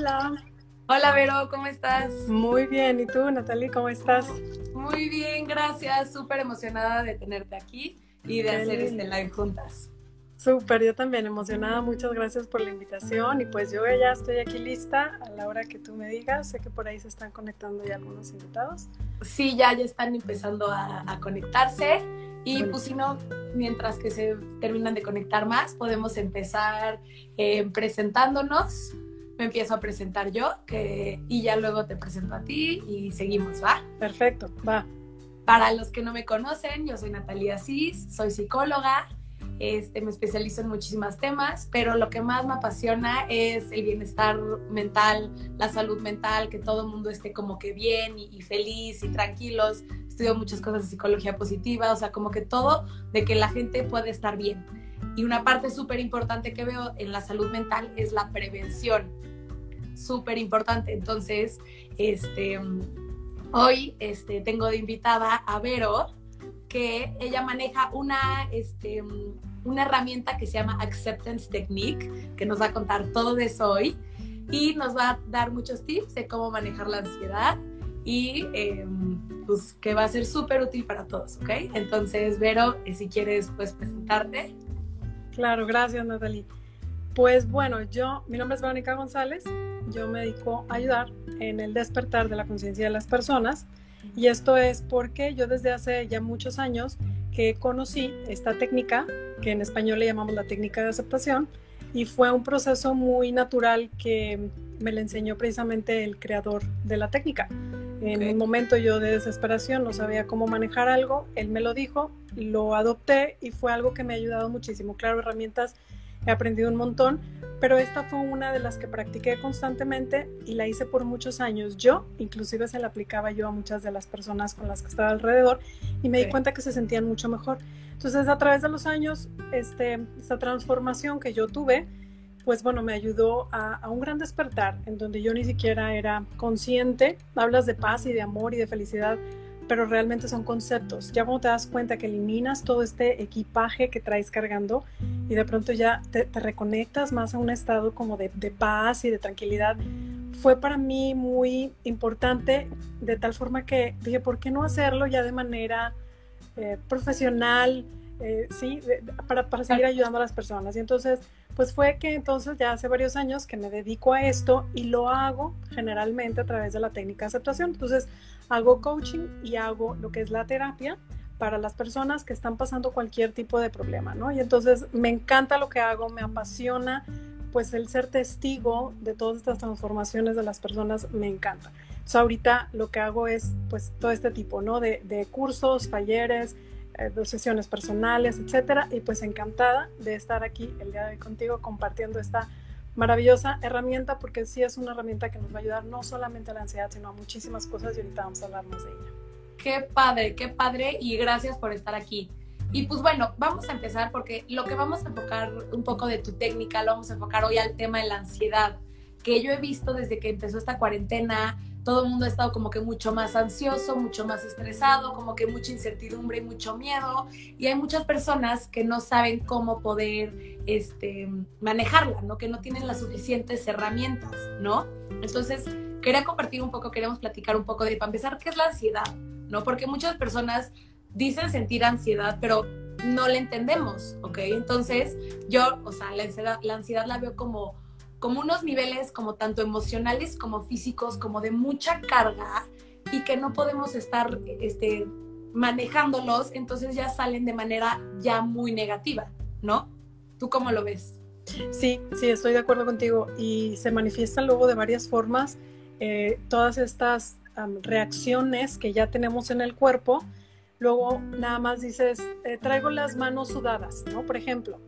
Hola. Hola Vero, ¿cómo estás? Muy bien, ¿y tú Natalie, cómo estás? Muy bien, gracias. Súper emocionada de tenerte aquí y de hacer este live juntas. Súper, yo también emocionada. Muchas gracias por la invitación. Y pues yo ya estoy aquí lista a la hora que tú me digas. Sé que por ahí se están conectando ya algunos invitados. Sí, ya, ya están empezando a, conectarse. Y pues si no, mientras que se terminan de conectar más, podemos empezar eh, presentándonos. Me empiezo a presentar yo que, y ya luego te presento a ti y seguimos, ¿va? Perfecto, va. Para los que no me conocen, yo soy Natalia Cis, soy psicóloga, este, me especializo en muchísimos temas, pero lo que más me apasiona es el bienestar mental, la salud mental, que todo el mundo esté como que bien y, feliz y tranquilos. Estudio muchas cosas de psicología positiva, o sea, como que todo de que la gente puede estar bien. Y una parte súper importante que veo en la salud mental es la prevención. Súper importante. Entonces, este, hoy este, tengo de invitada a Vero, que ella maneja una, este, una herramienta que se llama Acceptance Technique, que nos va a contar todo eso hoy y nos va a dar muchos tips de cómo manejar la ansiedad y em, pues que va a ser súper útil para todos, ¿ok? Entonces, Vero, eh, si quieres, pues presentarte. Claro, gracias, Natalie. Pues bueno, yo, mi nombre es Verónica González, yo me dedico a ayudar en el despertar de la conciencia de las personas y esto es porque yo desde hace ya muchos años que conocí esta técnica, que en español le llamamos la técnica de aceptación, y fue un proceso muy natural que me le enseñó precisamente el creador de la técnica. En un momento yo de desesperación no sabía cómo manejar algo, él me lo dijo, lo adopté y fue algo que me ha ayudado muchísimo. Claro, herramientas he aprendido un montón, pero esta fue una de las que practiqué constantemente y la hice por muchos años. Yo, inclusive se la aplicaba yo a muchas de las personas con las que estaba alrededor y me di cuenta que se sentían mucho mejor. Entonces, a través de los años, este, esta transformación que yo tuve, pues bueno, me ayudó a, a, un gran despertar en donde yo ni siquiera era consciente. Hablas de paz y de amor y de felicidad, pero realmente son conceptos. Ya cuando te das cuenta que eliminas todo este equipaje que traes cargando y de pronto ya te, reconectas más a un estado como de, paz y de tranquilidad, fue para mí muy importante de tal forma que dije, ¿por qué no hacerlo ya de manera eh, profesional? Eh, sí, para, para seguir ayudando a las personas. Y entonces, pues fue que entonces ya hace varios años que me dedico a esto y lo hago generalmente a través de la técnica de aceptación. Entonces, hago coaching y hago lo que es la terapia para las personas que están pasando cualquier tipo de problema, ¿no? Y entonces me encanta lo que hago, me apasiona, pues el ser testigo de todas estas transformaciones de las personas me encanta. Entonces ahorita lo que hago es pues todo este tipo, ¿no? De, de cursos, talleres, eh, de sesiones personales, etcétera. Y pues encantada de estar aquí el día de hoy contigo compartiendo esta maravillosa herramienta porque sí es una herramienta que nos va a ayudar no solamente a la ansiedad, sino a muchísimas cosas y ahorita vamos a hablar más de ella. Qué padre, qué padre y gracias por estar aquí. Y pues bueno, vamos a empezar porque lo que vamos a enfocar un poco de tu técnica, lo vamos a enfocar hoy al tema de la ansiedad, que yo he visto desde que empezó esta cuarentena, todo el mundo ha estado como que mucho más ansioso, mucho más estresado, como que mucha incertidumbre y mucho miedo. Y hay muchas personas que no saben cómo poder este, manejarla, ¿no? Que no tienen las suficientes herramientas, ¿no? Entonces, quería compartir un poco, queremos platicar un poco de, para empezar, ¿qué es la ansiedad? ¿No? Porque muchas personas dicen sentir ansiedad, pero no la entendemos, ¿ok? Entonces, yo, o sea, la ansiedad la, ansiedad la veo como como unos niveles como tanto emocionales como físicos, como de mucha carga y que no podemos estar este, manejándolos, entonces ya salen de manera ya muy negativa, ¿no? ¿Tú cómo lo ves? Sí, sí, estoy de acuerdo contigo y se manifiestan luego de varias formas eh, todas estas reacciones que ya tenemos en el cuerpo. Luego nada más dices, eh, traigo las manos sudadas, ¿no? Por ejemplo,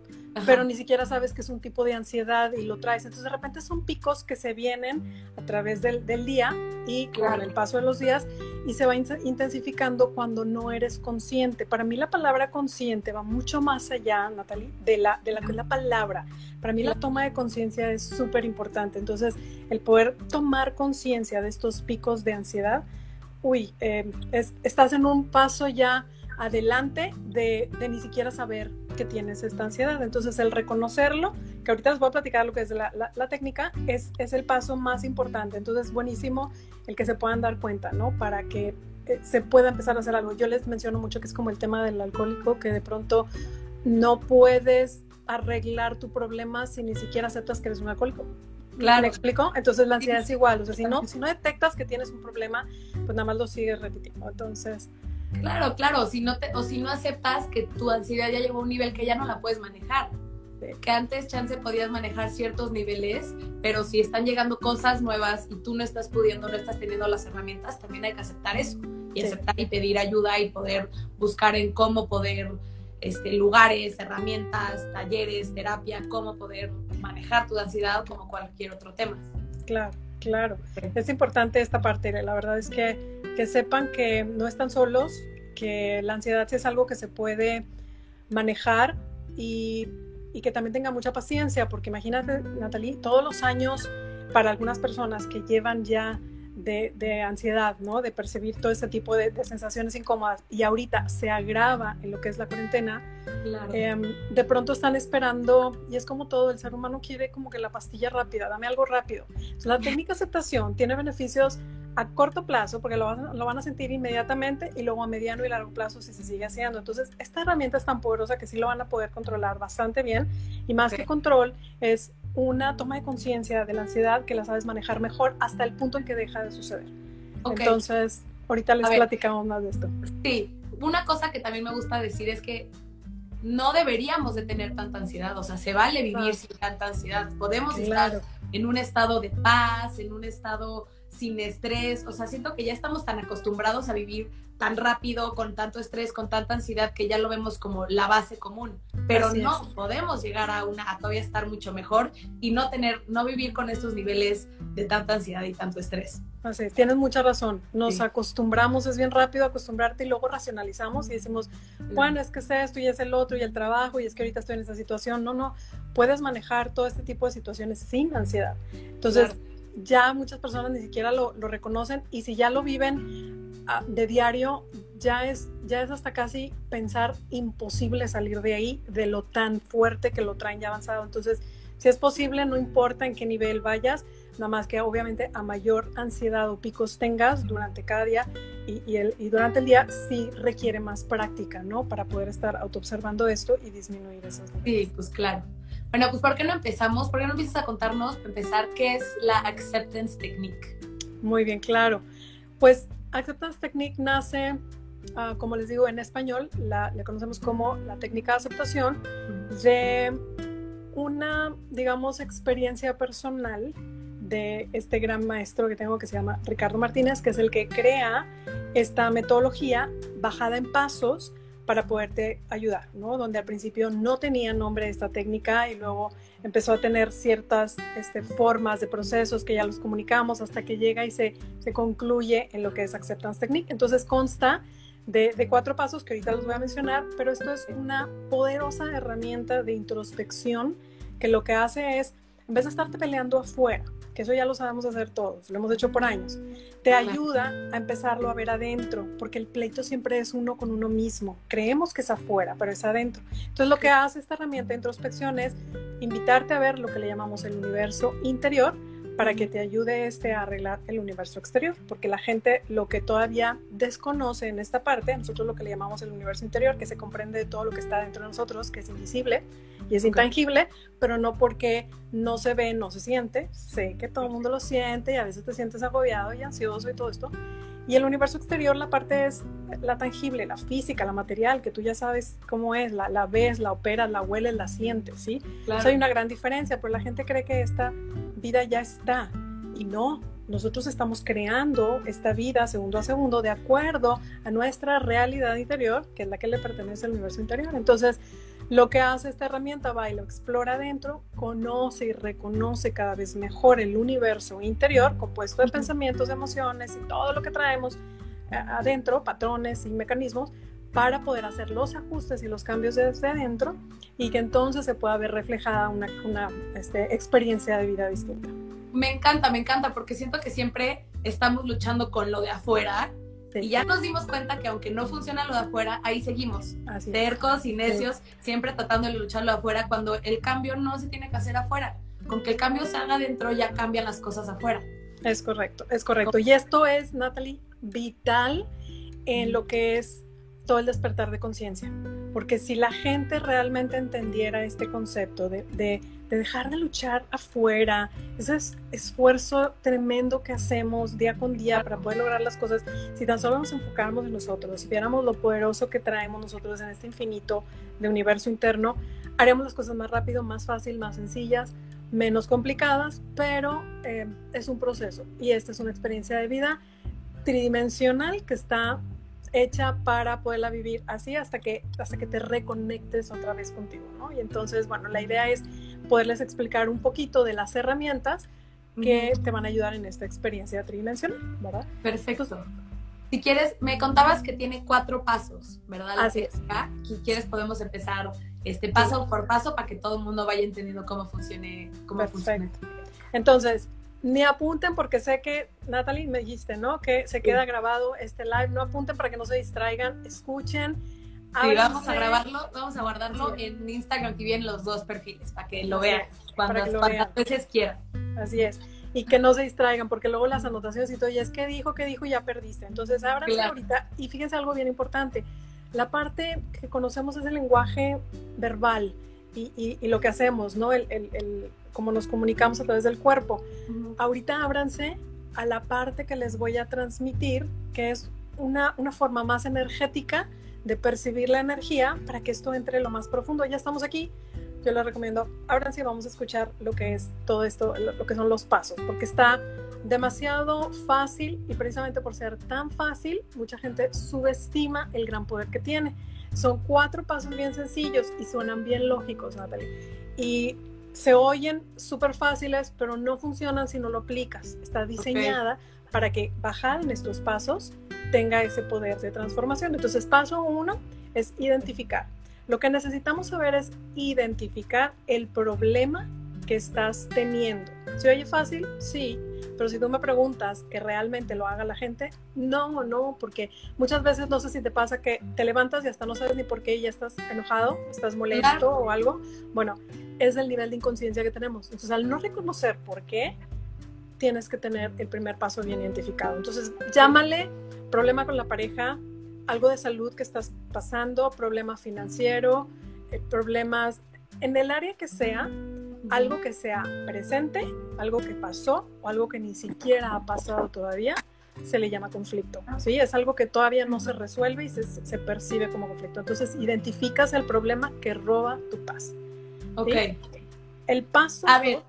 pero ni siquiera sabes que es un tipo de ansiedad y lo traes. Entonces de repente son picos que se vienen a través del, del día y con el paso de los días y se va intensificando cuando no eres consciente. Para mí la palabra consciente va mucho más allá, Natalie, de la, de la, la palabra. Para mí la toma de conciencia es súper importante. Entonces el poder tomar conciencia de estos picos de ansiedad, uy, eh, estás en un paso ya adelante de, de, ni siquiera saber que tienes esta ansiedad. Entonces, el reconocerlo, que ahorita les voy a platicar lo que es la, la, técnica, es, es, el paso más importante. Entonces, buenísimo el que se puedan dar cuenta, ¿no? Para que eh, se pueda empezar a hacer algo. Yo les menciono mucho que es como el tema del alcohólico, que de pronto no puedes arreglar tu problema si ni siquiera aceptas que eres un alcohólico. Claro. ¿Me explico? Entonces la ansiedad es igual. O sea, si no, si no detectas que tienes un problema, pues nada más lo sigues repitiendo. Entonces. Claro, claro. Si no te, o si no aceptas que tu ansiedad ya llegó a un nivel que ya no la puedes manejar. Que antes, chance, podías manejar ciertos niveles, pero si están llegando cosas nuevas y tú no estás pudiendo, no estás teniendo las herramientas, también hay que aceptar eso. Y aceptar y pedir ayuda y poder buscar en cómo poder este, lugares, herramientas, talleres, terapia, cómo poder manejar tu ansiedad como cualquier otro tema. Claro, claro. Es importante esta parte. La verdad es que, que sepan que no están solos, que la ansiedad es algo que se puede manejar y, y que también tenga mucha paciencia, porque imagínate, Natalie, todos los años para algunas personas que llevan ya de, ansiedad, ¿no? De percibir todo este tipo de, sensaciones incómodas y ahorita se agrava en lo que es la cuarentena, em, de pronto están esperando, y es como todo, el ser humano quiere como que la pastilla rápida, dame algo rápido. la técnica de aceptación tiene beneficios a corto plazo, porque lo van, lo van, a sentir inmediatamente, y luego a mediano y largo plazo si se sigue haciendo. Entonces, esta herramienta es tan poderosa que sí lo van a poder controlar bastante bien, y más que control, es una toma de conciencia de la ansiedad que la sabes manejar mejor hasta el punto en que deja de suceder. Entonces, ahorita les platicamos más de esto. Sí, una cosa que también me gusta decir es que no deberíamos de tener tanta ansiedad, o sea, se vale vivir sin tanta ansiedad, podemos estar en un estado de paz, en un estado sin estrés, o sea, siento que ya estamos tan acostumbrados a vivir tan rápido, con tanto estrés, con tanta ansiedad, que ya lo vemos como la base común. Pero no, podemos llegar a una, a todavía estar mucho mejor y no tener, no vivir con estos niveles de tanta ansiedad y tanto estrés. Así tienes mucha razón. Nos acostumbramos, es bien rápido acostumbrarte y luego racionalizamos y decimos, bueno, es que es esto y es el otro y el trabajo y es que ahorita estoy en esa situación. No, no, puedes manejar todo este tipo de situaciones sin ansiedad. Entonces, ya muchas personas ni siquiera lo, lo reconocen y si ya lo viven de diario ya es, ya es hasta casi pensar imposible salir de ahí, de lo tan fuerte que lo traen ya avanzado. Entonces, si es posible, no importa en qué nivel vayas, nada más que obviamente a mayor ansiedad o picos tengas durante cada día y, el, y durante el día sí requiere más práctica, ¿no? Para poder estar autoobservando esto y disminuir esas. Sí, pues claro. Bueno, pues ¿por qué no empezamos? ¿Por qué no empiezas a contarnos, empezar, qué es la Acceptance Technique? Muy bien, claro. Pues Acceptance Technique nace, ah, como les digo en español, la, le conocemos como la técnica de aceptación de una, digamos, experiencia personal de este gran maestro que tengo que se llama Ricardo Martínez, que es el que crea esta metodología bajada en pasos para poderte ayudar, ¿no? Donde al principio no tenía nombre esta técnica y luego empezó a tener ciertas este, formas de procesos que ya los comunicamos hasta que llega y se, se concluye en lo que es Acceptance Technique. Entonces consta de, de, cuatro pasos que ahorita los voy a mencionar, pero esto es una poderosa herramienta de introspección que lo que hace es, en vez de estarte peleando afuera, que eso ya lo sabemos hacer todos, lo hemos hecho por años, te ayuda a empezarlo a ver adentro, porque el pleito siempre es uno con uno mismo. Creemos que es afuera, pero es adentro. Entonces lo que hace esta herramienta de introspección es invitarte a ver lo que le llamamos el universo interior para que te ayude este a arreglar el universo exterior, porque la gente lo que todavía desconoce en esta parte, nosotros lo que le llamamos el universo interior, que se comprende de todo lo que está dentro de nosotros, que es invisible y es intangible, pero no porque no se ve, no se siente, sé que todo el mundo lo siente y a veces te sientes agobiado y ansioso y todo esto, y el universo exterior, la parte es la tangible, la física, la material, que tú ya sabes cómo es, la, la ves, la operas, la hueles, la sientes, ¿sí? Claro. hay una gran diferencia, pero la gente cree que esta vida ya está y no. Nosotros estamos creando esta vida segundo a segundo de acuerdo a nuestra realidad interior, que es la que le pertenece al universo interior. Entonces, lo que hace esta herramienta va y lo explora adentro, conoce y reconoce cada vez mejor el universo interior, compuesto de pensamientos, emociones y todo lo que traemos eh, adentro, patrones y mecanismos, para poder hacer los ajustes y los cambios desde adentro y que entonces se pueda ver reflejada una, una este, experiencia de vida distinta. Me encanta, me encanta, porque siento que siempre estamos luchando con lo de afuera Y ya nos dimos cuenta que aunque no funciona lo de afuera, ahí seguimos, tercos y necios, siempre tratando de luchar lo de afuera, cuando el cambio no se tiene que hacer afuera. Con que el cambio se haga adentro, ya cambian las cosas afuera. Es correcto, es correcto. Y esto es, Natalie, vital en lo que es todo el despertar de conciencia. Porque si la gente realmente entendiera este concepto de, de, dejar de luchar afuera, ese esfuerzo tremendo que hacemos día con día para poder lograr las cosas, si tan solo nos enfocáramos en nosotros, si viéramos lo poderoso que traemos nosotros en este infinito de universo interno, haríamos las cosas más rápido, más fácil, más sencillas, menos complicadas, pero eh, es un proceso y esta es una experiencia de vida tridimensional que está hecha para poderla vivir así hasta que, hasta que te reconectes otra vez contigo, ¿no? Y entonces, bueno, la idea es poderles explicar un poquito de las herramientas que te van a ayudar en esta experiencia tridimensional, ¿verdad? Perfecto. Si quieres, me contabas que tiene cuatro pasos, ¿verdad? así es. Si quieres, podemos empezar este paso por paso para que todo el mundo vaya entendiendo cómo funcione, cómo funciona. Entonces, ni apunten porque sé que, Natalie, me dijiste, ¿no? Que se queda grabado este live. No apunten para que no se distraigan, escuchen. Sí, vamos a grabarlo, vamos a guardarlo en Instagram y en los dos perfiles para que lo vean cuando, cuantas veces quieran. Así es. Y que no se distraigan, porque luego las anotaciones y todo, ya es que dijo, que dijo, ya perdiste. Entonces, ábranse ahorita y fíjense algo bien importante. La parte que conocemos es el lenguaje verbal y, y, lo que hacemos, ¿no? El, el, el, como nos comunicamos a través del cuerpo. Ahorita ábranse a la parte que les voy a transmitir, que es una, una forma más energética de percibir la energía para que esto entre lo más profundo. Ya estamos aquí. Yo les recomiendo, ábranse y vamos a escuchar lo que es todo esto, lo que son los pasos, porque está demasiado fácil y precisamente por ser tan fácil, mucha gente subestima el gran poder que tiene. Son cuatro pasos bien sencillos y suenan bien lógicos, Natalie. Y se oyen súper fáciles, pero no funcionan si no lo aplicas. Está diseñada para que bajar en estos pasos tenga ese poder de transformación. Entonces, paso uno es identificar. Lo que necesitamos saber es identificar el problema que estás teniendo. ¿Se oye fácil? Sí, pero si tú me preguntas que realmente lo haga la gente, no, no, porque muchas veces no sé si te pasa que te levantas y hasta no sabes ni por qué y ya estás enojado, estás molesto o algo. Bueno, es el nivel de inconsciencia que tenemos. Entonces, al no reconocer por qué, tienes que tener el primer paso bien identificado. Entonces, llámale problema con la pareja, algo de salud que estás pasando, problema financiero, eh, problemas en el área que sea, algo que sea presente, algo que pasó o algo que ni siquiera ha pasado todavía, se le llama conflicto. ¿sí? Es algo que todavía no se resuelve y se, se percibe como conflicto. Entonces, identificas el problema que roba tu paz. Ok. El paso... A ver,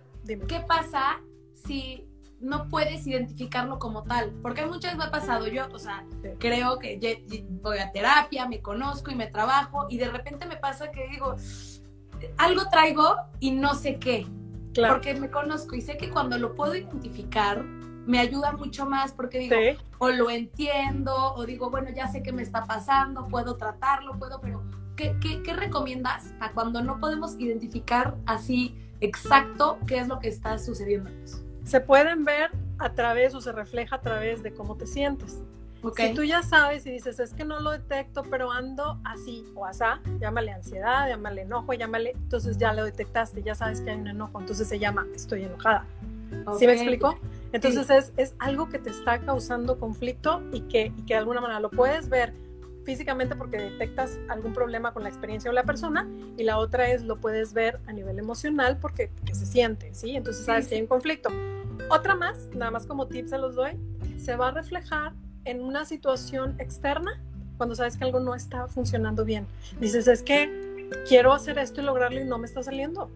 ¿qué pasa si no puedes identificarlo como tal? Porque muchas veces me ha pasado, yo, o sea, creo que voy a terapia, me conozco y me trabajo y de repente me pasa que digo, algo traigo y no sé qué. Claro. Porque me conozco y sé que cuando lo puedo identificar, me ayuda mucho más porque digo, o lo entiendo, o digo, bueno, ya sé qué me está pasando, puedo tratarlo, puedo, pero ¿qué, qué, recomiendas a cuando no podemos identificar así exacto qué es lo que está sucediendo? Se pueden ver a través o se refleja a través de cómo te sientes. Si tú ya sabes y dices, es que no lo detecto, pero ando así o asá, llámale ansiedad, llámale enojo, llámale, entonces ya lo detectaste, ya sabes que hay un enojo, entonces se llama estoy enojada. ¿Sí me explico? Entonces es, es, algo que te está causando conflicto y que, y que de alguna manera lo puedes ver físicamente porque detectas algún problema con la experiencia o la persona y la otra es lo puedes ver a nivel emocional porque, se siente, ¿sí? Entonces sabes que hay un conflicto. Otra más, nada más como tips se los doy, se va a reflejar en una situación externa cuando sabes que algo no está funcionando bien. Dices, es que quiero hacer esto y lograrlo y no me está saliendo.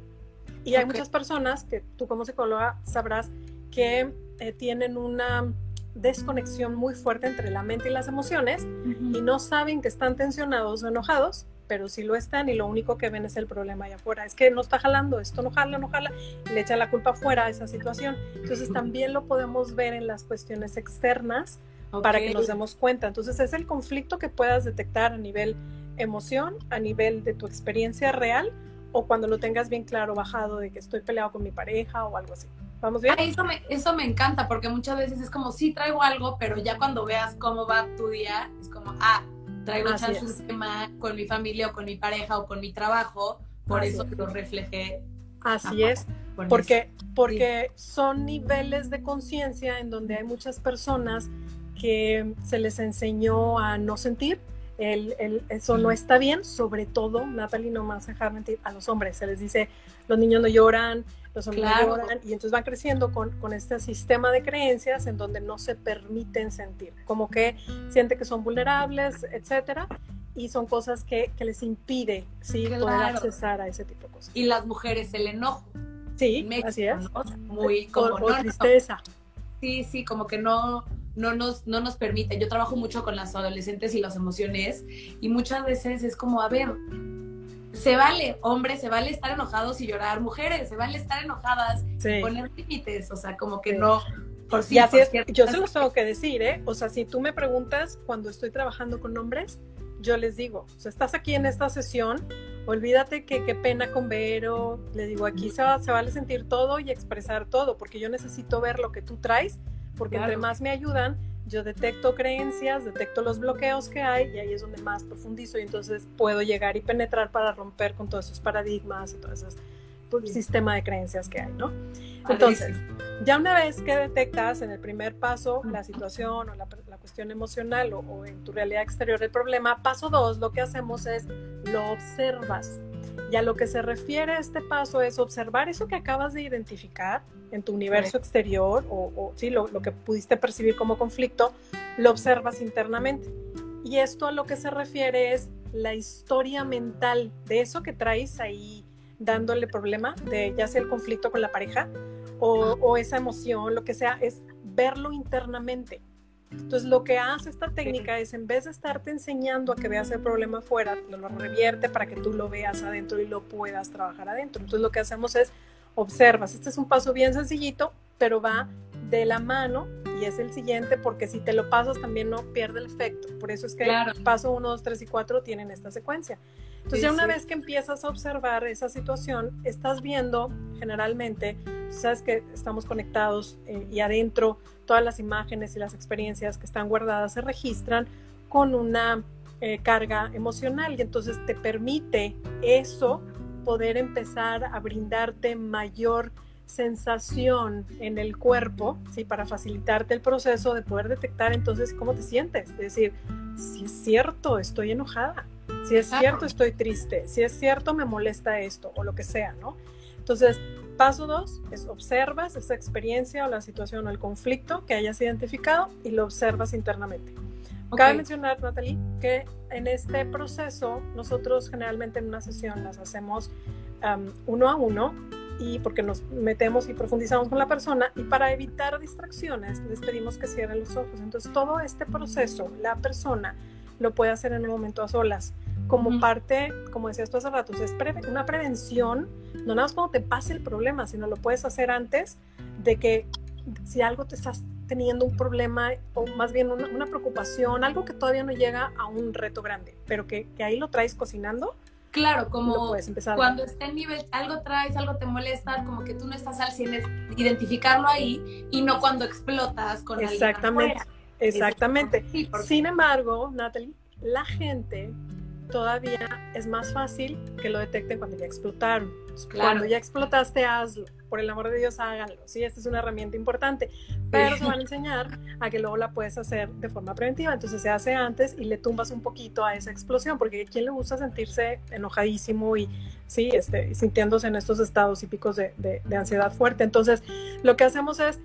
Y hay muchas personas que tú como psicóloga sabrás que eh, tienen una desconexión muy fuerte entre la mente y las emociones y no saben que están tensionados o enojados, pero sí lo están y lo único que ven es el problema allá afuera. Es que no está jalando, esto no jala, no jala, y le echa la culpa afuera a esa situación. Entonces también lo podemos ver en las cuestiones externas para que nos demos cuenta. Entonces es el conflicto que puedas detectar a nivel emoción, a nivel de tu experiencia real o cuando lo tengas bien claro bajado de que estoy peleado con mi pareja o algo así. ¿Vamos bien? eso, me, eso me encanta porque muchas veces es como, sí, traigo algo, pero ya cuando veas cómo va tu día, es como, ah, traigo chance un tema con mi familia o con mi pareja o con mi trabajo, por eso lo reflejé. Así es, porque, porque son niveles de conciencia en donde hay muchas personas que se les enseñó a no sentir, el, el, eso no está bien, sobre todo, Natalie, no más dejar mentir, a los hombres se les dice, los niños no lloran, los hombres no lloran, y entonces van creciendo con, con, este sistema de creencias en donde no se permiten sentir, como que siente que son vulnerables, etcétera, y son cosas que, que les impide ¿sí? poder accesar a ese tipo de cosas. Y las mujeres, el enojo. Sí, así es. Muy como o, tristeza. Sí, sí, como que no, no nos, no nos permite. Yo trabajo mucho con las adolescentes y las emociones y muchas veces es como, a ver, se vale, hombre, se vale estar enojados y llorar, mujeres, se vale estar enojadas y poner límites, o sea, como que no... Por sí, así es, yo se los tengo que decir, ¿eh? O sea, si tú me preguntas cuando estoy trabajando con hombres, yo les digo, o sea, estás aquí en esta sesión, olvídate que qué pena con Vero, le digo, aquí se, va, se vale sentir todo y expresar todo, porque yo necesito ver lo que tú traes porque entre más me ayudan, yo detecto creencias, detecto los bloqueos que hay y ahí es donde más profundizo y entonces puedo llegar y penetrar para romper con todos esos paradigmas y todo ese pues, sistema de creencias que hay, ¿no? Entonces, ya una vez que detectas en el primer paso la situación o la, cuestión emocional o, o, en tu realidad exterior el problema, paso dos, lo que hacemos es lo observas. Y a lo que se refiere este paso es observar eso que acabas de identificar en tu universo exterior o, sí, lo, lo, que pudiste percibir como conflicto, lo observas internamente. Y esto a lo que se refiere es la historia mental de eso que traes ahí dándole problema, de ya sea el conflicto con la pareja o, o esa emoción, lo que sea, es verlo internamente. Entonces, lo que hace esta técnica es, en vez de estarte enseñando a que veas el problema afuera, lo, lo revierte para que tú lo veas adentro y lo puedas trabajar adentro. Entonces, lo que hacemos es observas. Este es un paso bien sencillito, pero va de la mano y es el siguiente porque si te lo pasas también no pierde el efecto. Por eso es que el paso 1, 2, 3 y 4 tienen esta secuencia. Entonces ya una vez que empiezas a observar esa situación, estás viendo generalmente, sabes que estamos conectados eh, y adentro todas las imágenes y las experiencias que están guardadas se registran con una eh, carga emocional y entonces te permite eso poder empezar a brindarte mayor sensación en el cuerpo, ¿sí? para facilitarte el proceso de poder detectar entonces cómo te sientes. Es decir, si es cierto, estoy enojada, si es cierto, estoy triste, si es cierto, me molesta esto o lo que sea, ¿no? Entonces, paso dos es observas esa experiencia o la situación o el conflicto que hayas identificado y lo observas internamente. Cabe mencionar, Natalie, que en este proceso nosotros generalmente en una sesión las hacemos uno a uno y porque nos metemos y profundizamos con la persona y para evitar distracciones les pedimos que cierren los ojos. Entonces todo este proceso la persona lo puede hacer en un momento a solas como parte, como decías tú hace rato, es una prevención, no nada más cuando te pase el problema, sino lo puedes hacer antes de que si algo te estás teniendo un problema o más bien una, preocupación, algo que todavía no llega a un reto grande, pero que, que ahí lo traes cocinando. Claro, como cuando está en nivel, algo traes, algo te molesta, como que tú no estás al 100, es identificarlo ahí y no cuando explotas con Exactamente, exactamente. Sin embargo, Natalie, la gente todavía es más fácil que lo detecten cuando ya explotaron. Cuando ya explotaste, hazlo. Por el amor de Dios, háganlo. Sí, esta es una herramienta importante. Pero se van a enseñar a que luego la puedes hacer de forma preventiva. Entonces se hace antes y le tumbas un poquito a esa explosión, porque quién le gusta sentirse enojadísimo y sí, este, sintiéndose en estos estados típicos de, de, de ansiedad fuerte. Entonces, lo que hacemos es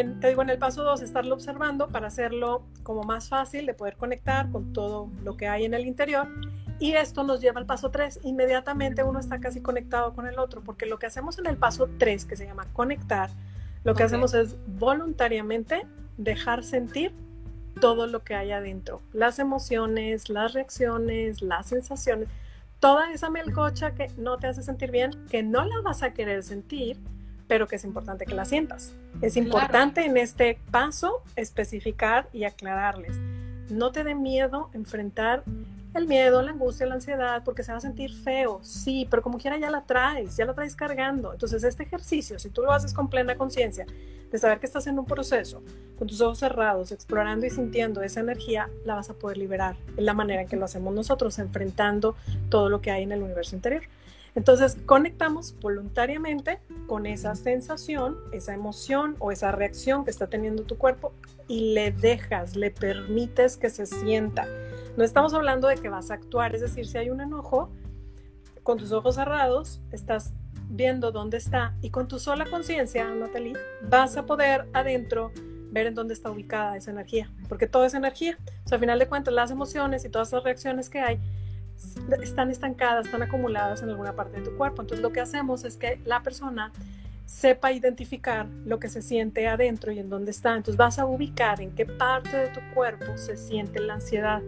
en, te digo, en el paso 2, estarlo observando para hacerlo como más fácil de poder conectar con todo lo que hay en el interior. Y esto nos lleva al paso 3. Inmediatamente uno está casi conectado con el otro, porque lo que hacemos en el paso 3, que se llama conectar, lo que hacemos es voluntariamente dejar sentir todo lo que hay adentro, las emociones, las reacciones, las sensaciones, toda esa melcocha que no te hace sentir bien, que no la vas a querer sentir, pero que es importante que la sientas. Es importante en este paso especificar y aclararles. No te dé miedo enfrentar el miedo, la angustia, la ansiedad, porque se va a sentir feo, sí, pero como quiera ya la traes, ya la traes cargando. Entonces este ejercicio, si tú lo haces con plena conciencia, de saber que estás en un proceso, con tus ojos cerrados, explorando y sintiendo esa energía, la vas a poder liberar. Es la manera en que lo hacemos nosotros, enfrentando todo lo que hay en el universo interior. Entonces conectamos voluntariamente con esa sensación, esa emoción o esa reacción que está teniendo tu cuerpo y le dejas, le permites que se sienta. No estamos hablando de que vas a actuar, es decir, si hay un enojo, con tus ojos cerrados, estás viendo dónde está y con tu sola conciencia, Natalie, vas a poder adentro ver en dónde está ubicada esa energía, porque todo es energía. O sea, al final de cuentas, las emociones y todas las reacciones que hay están estancadas, están acumuladas en alguna parte de tu cuerpo. Entonces lo que hacemos es que la persona sepa identificar lo que se siente adentro y en dónde está. Entonces vas a ubicar en qué parte de tu cuerpo se siente la ansiedad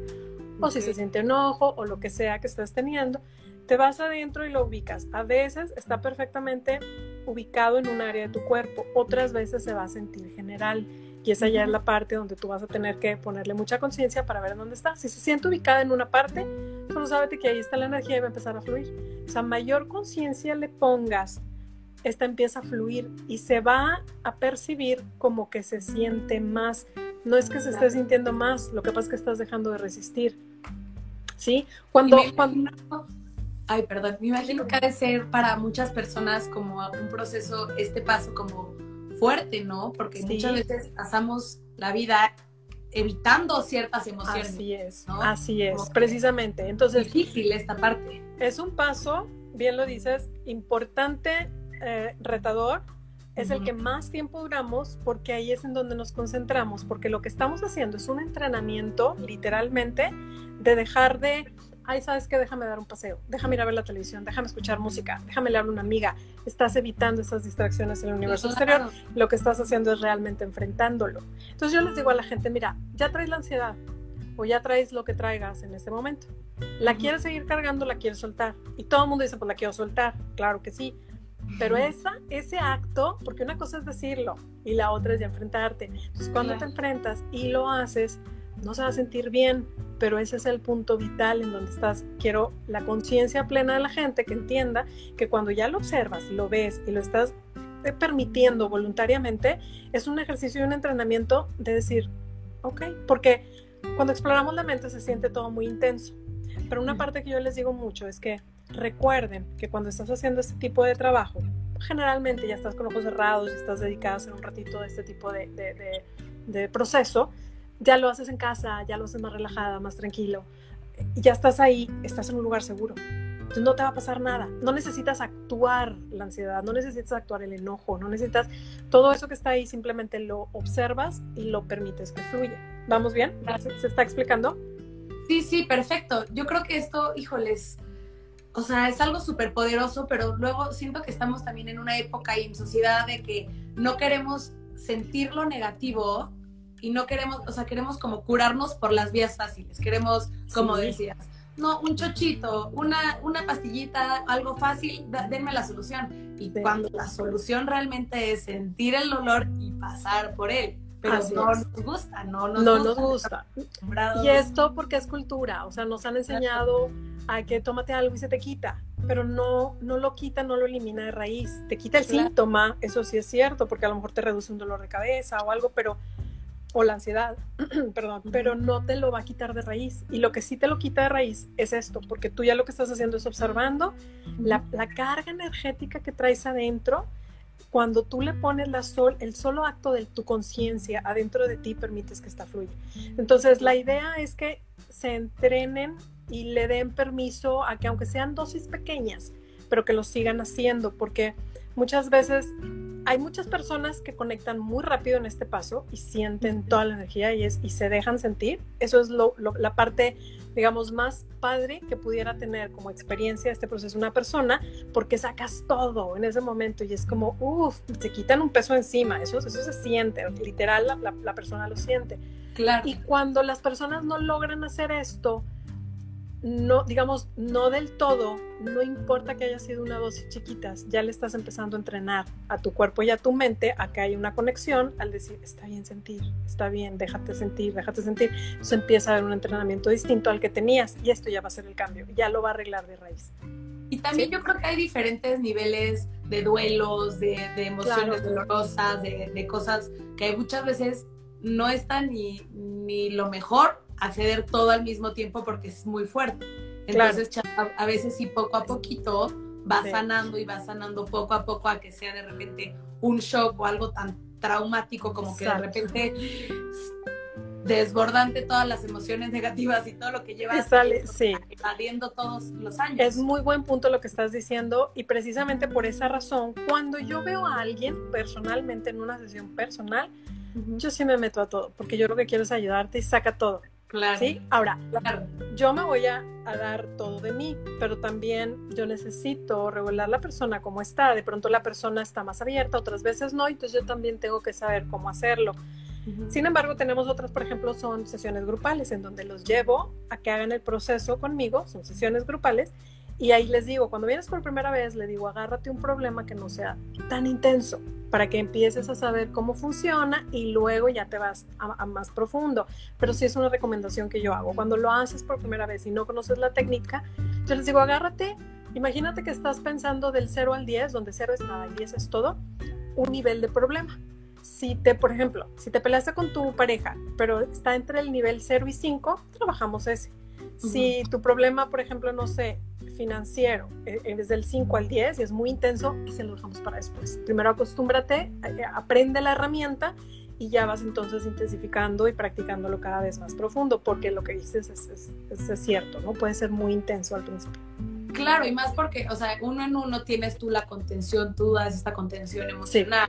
o si se siente enojo o lo que sea que estés teniendo. Te vas adentro y lo ubicas. A veces está perfectamente ubicado en un área de tu cuerpo, otras veces se va a sentir general. Y esa ya es la parte donde tú vas a tener que ponerle mucha conciencia para ver dónde está. Si se siente ubicada en una parte, solo sábete que ahí está la energía y va a empezar a fluir. O sea, mayor conciencia le pongas, esta empieza a fluir y se va a percibir como que se siente más. No es que se esté sintiendo más, lo que pasa es que estás dejando de resistir. ¿Sí? Cuando, cuando... Ay, perdón, me imagino que ha de ser para muchas personas como un proceso, este paso como fuerte, ¿no? Porque muchas veces pasamos la vida evitando ciertas emociones. Así es, así es, precisamente. Entonces, difícil esta parte. Es un paso, bien lo dices, importante, eh, retador, es el que más tiempo duramos porque ahí es en donde nos concentramos, porque lo que estamos haciendo es un entrenamiento, literalmente, de dejar de ay, ¿sabes qué? Déjame dar un paseo, déjame ir a ver la televisión, déjame escuchar música, déjame leer a una amiga. Estás evitando esas distracciones en el universo exterior. Lo que estás haciendo es realmente enfrentándolo. Entonces yo les digo a la gente, mira, ya traes la ansiedad o ya traes lo que traigas en este momento. ¿La quieres seguir cargando? ¿La quieres soltar? Y todo el mundo dice, pues la quiero soltar. Claro que sí. Pero esa, ese acto, porque una cosa es decirlo y la otra es ya enfrentarte. Entonces, cuando te enfrentas y lo haces, no se va a sentir bien, pero ese es el punto vital en donde estás. Quiero la conciencia plena de la gente que entienda que cuando ya lo observas, lo ves y lo estás eh, permitiendo voluntariamente, es un ejercicio y un entrenamiento de decir, ok, porque cuando exploramos la mente se siente todo muy intenso. Pero una parte que yo les digo mucho es que recuerden que cuando estás haciendo este tipo de trabajo, generalmente ya estás con ojos cerrados y estás dedicado a hacer un ratito de este tipo de, de, de proceso, ya lo haces en casa, ya lo haces más relajada, más tranquilo, ya estás ahí, estás en un lugar seguro. Entonces no te va a pasar nada. No necesitas actuar la ansiedad, no necesitas actuar el enojo, no necesitas todo eso que está ahí, simplemente lo observas y lo permites que fluya. ¿Vamos bien? ¿Se, está explicando? Sí, sí, perfecto. Yo creo que esto, híjoles, o sea, es algo súper poderoso, pero luego siento que estamos también en una época y en sociedad de que no queremos sentir lo negativo y no queremos, o sea, queremos como curarnos por las vías fáciles, queremos, como decías, no, un chochito, una, una pastillita, algo fácil, denme la solución. Y cuando la solución realmente es sentir el dolor y pasar por él. Pero no nos gusta, no nos no Nos gusta. Y esto porque es cultura, o sea, nos han enseñado a que tómate algo y se te quita, pero no, no lo quita, no lo elimina de raíz. Te quita el síntoma, eso sí es cierto, porque a lo mejor te reduce un dolor de cabeza o algo, pero o la ansiedad, perdón, pero no te lo va a quitar de raíz. Y lo que sí te lo quita de raíz es esto, porque tú ya lo que estás haciendo es observando la, carga energética que traes adentro. Cuando tú le pones la sol, el solo acto de tu conciencia adentro de ti permites que esta fluya. Entonces, la idea es que se entrenen y le den permiso a que aunque sean dosis pequeñas, pero que lo sigan haciendo, porque muchas veces hay muchas personas que conectan muy rápido en este paso y sienten toda la energía y, es, y se dejan sentir. Eso es la parte, digamos, más padre que pudiera tener como experiencia este proceso una persona, porque sacas todo en ese momento y es como, uff, se quitan un peso encima. Eso, eso se siente, literal, la, la persona lo siente. Claro. Y cuando las personas no logran hacer esto, no, digamos, no del todo, no importa que haya sido una dosis chiquitas, ya le estás empezando a entrenar a tu cuerpo y a tu mente a que hay una conexión al decir, está bien sentir, está bien, déjate sentir, déjate sentir. Entonces empieza a haber un entrenamiento distinto al que tenías y esto ya va a ser el cambio, ya lo va a arreglar de raíz. Y también yo creo que hay diferentes niveles de duelos, de, emociones dolorosas, de, de, cosas que muchas veces no están ni, ni lo mejor acceder todo al mismo tiempo porque es muy fuerte. Entonces, a, veces sí, poco a poquito va sanando y va sanando poco a poco a que sea de repente un shock o algo tan traumático como que de repente desbordante todas las emociones negativas y todo lo que lleva sale, sí. todos los años. Es muy buen punto lo que estás diciendo y precisamente por esa razón, cuando yo veo a alguien personalmente en una sesión personal, yo sí me meto a todo, porque yo lo que quiero es ayudarte y saca todo. Claro. ¿Sí? Ahora, yo me voy a, dar todo de mí, pero también yo necesito regular la persona como está. De pronto la persona está más abierta, otras veces no, entonces yo también tengo que saber cómo hacerlo. Sin embargo, tenemos otras, por ejemplo, son sesiones grupales, en donde los llevo a que hagan el proceso conmigo, son sesiones grupales, y ahí les digo, cuando vienes por primera vez, le digo, agárrate un problema que no sea tan intenso para que empieces a saber cómo funciona y luego ya te vas a, más profundo. Pero sí es una recomendación que yo hago. Cuando lo haces por primera vez y no conoces la técnica, yo les digo, agárrate, imagínate que estás pensando del 0 al 10, donde 0 es nada y 10 es todo, un nivel de problema. Si te, por ejemplo, si te peleaste con tu pareja, pero está entre el nivel 0 y 5, trabajamos ese. Si tu problema, por ejemplo, no sé, financiero es eh, del 5 al 10 y es muy intenso, y se lo dejamos para después. Primero acostúmbrate, eh, aprende la herramienta y ya vas entonces intensificando y practicándolo cada vez más profundo, porque lo que dices es, es, cierto, ¿no? Puede ser muy intenso al principio. Claro, y más porque, o sea, uno en uno tienes tú la contención, tú das esta contención emocional,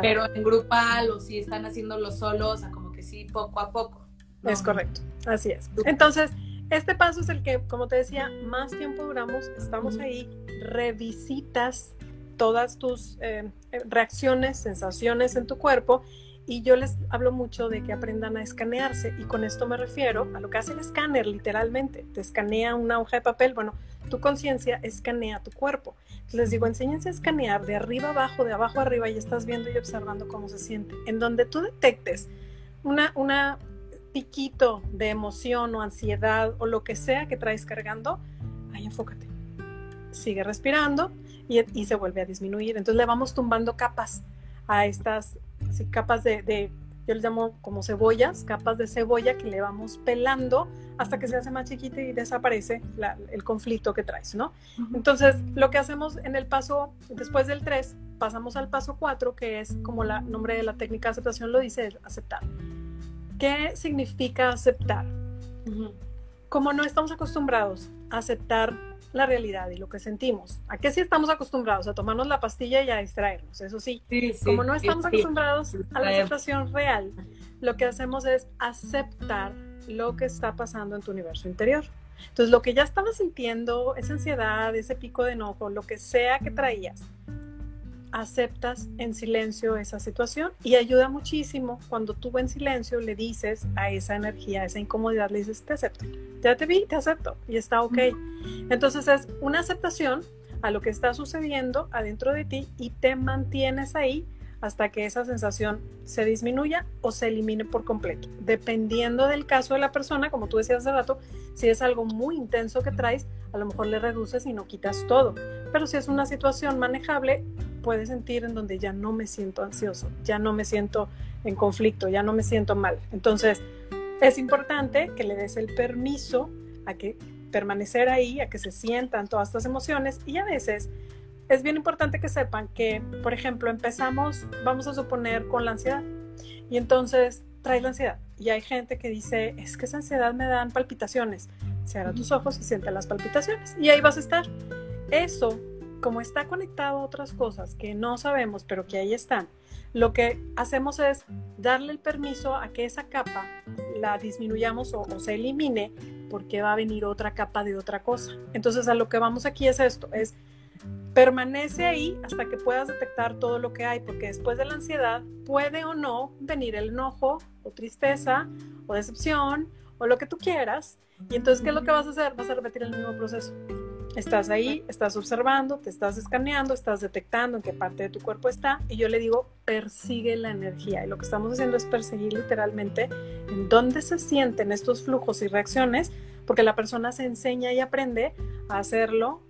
pero en grupal o si están haciéndolo solos, o sea, como que sí, poco a poco. Es correcto, así es. Entonces, este paso es el que, como te decía, más tiempo duramos, estamos ahí, revisitas todas tus eh, reacciones, sensaciones en tu cuerpo y yo les hablo mucho de que aprendan a escanearse y con esto me refiero a lo que hace el escáner literalmente, te escanea una hoja de papel, bueno, tu conciencia escanea tu cuerpo. Entonces les digo, enséñense a escanear de arriba abajo, de abajo arriba y estás viendo y observando cómo se siente. En donde tú detectes una, una piquito de emoción o ansiedad o lo que sea que traes cargando, ahí enfócate. Sigue respirando y, se vuelve a disminuir. Entonces le vamos tumbando capas a estas capas de, yo les llamo como cebollas, capas de cebolla que le vamos pelando hasta que se hace más chiquita y desaparece el conflicto que traes, ¿no? Entonces, lo que hacemos en el paso, después del 3, pasamos al paso 4, que es como el nombre de la técnica de aceptación lo dice, es aceptar. ¿Qué significa aceptar? Como no estamos acostumbrados a aceptar la realidad y lo que sentimos. ¿A qué sí estamos acostumbrados? A tomarnos la pastilla y a distraernos, eso sí. Como no estamos acostumbrados a la aceptación real, lo que hacemos es aceptar lo que está pasando en tu universo interior. Entonces, lo que ya estabas sintiendo, esa ansiedad, ese pico de enojo, lo que sea que traías, aceptas en silencio esa situación y ayuda muchísimo cuando tú en silencio le dices a esa energía, a esa incomodidad, le dices, te acepto, ya te vi, te acepto y está ok. Entonces es una aceptación a lo que está sucediendo adentro de ti y te mantienes ahí hasta que esa sensación se disminuya o se elimine por completo. Dependiendo del caso de la persona, como tú decías hace rato, si es algo muy intenso que traes, a lo mejor le reduces y no quitas todo. Pero si es una situación manejable, puedes sentir en donde ya no me siento ansioso, ya no me siento en conflicto, ya no me siento mal. Entonces, es importante que le des el permiso a que permanecer ahí, a que se sientan todas estas emociones y a veces es bien importante que sepan que, por ejemplo, empezamos, vamos a suponer, con la ansiedad. Y entonces trae la ansiedad. Y hay gente que dice, es que esa ansiedad me dan palpitaciones. Cierra tus ojos y siente las palpitaciones. Y ahí vas a estar. Eso, como está conectado a otras cosas que no sabemos, pero que ahí están, lo que hacemos es darle el permiso a que esa capa la disminuyamos o, o, se elimine porque va a venir otra capa de otra cosa. Entonces a lo que vamos aquí es esto, es Permanece ahí hasta que puedas detectar todo lo que hay, porque después de la ansiedad puede o no venir el enojo o tristeza o decepción o lo que tú quieras. Y entonces, ¿qué es lo que vas a hacer? Vas a repetir el mismo proceso. Estás ahí, estás observando, te estás escaneando, estás detectando en qué parte de tu cuerpo está y yo le digo, persigue la energía. Y lo que estamos haciendo es perseguir literalmente en dónde se sienten estos flujos y reacciones, porque la persona se enseña y aprende a hacerlo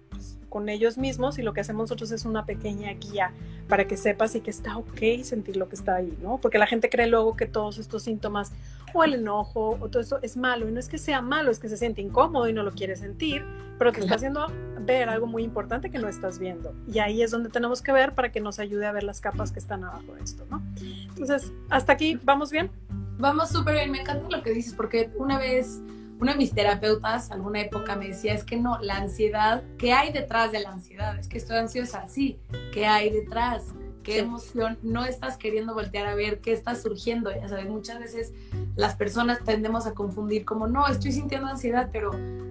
con ellos mismos y lo que hacemos nosotros es una pequeña guía para que sepas y que está ok sentir lo que está ahí, ¿no? Porque la gente cree luego que todos estos síntomas o el enojo o todo esto es malo y no es que sea malo, es que se siente incómodo y no lo quiere sentir, pero te está haciendo ver algo muy importante que no estás viendo. Y ahí es donde tenemos que ver para que nos ayude a ver las capas que están abajo de esto, ¿no? Entonces, hasta aquí, ¿vamos bien? Vamos súper bien, me encanta lo que dices porque una vez uno de mis terapeutas, alguna época, me decía, es que no, la ansiedad, ¿qué hay detrás de la ansiedad? Es que estoy ansiosa, sí, ¿qué hay detrás? ¿Qué emoción no estás queriendo voltear a ver? ¿Qué está surgiendo? Ya sabes, muchas veces las personas tendemos a confundir como, no, estoy sintiendo ansiedad, pero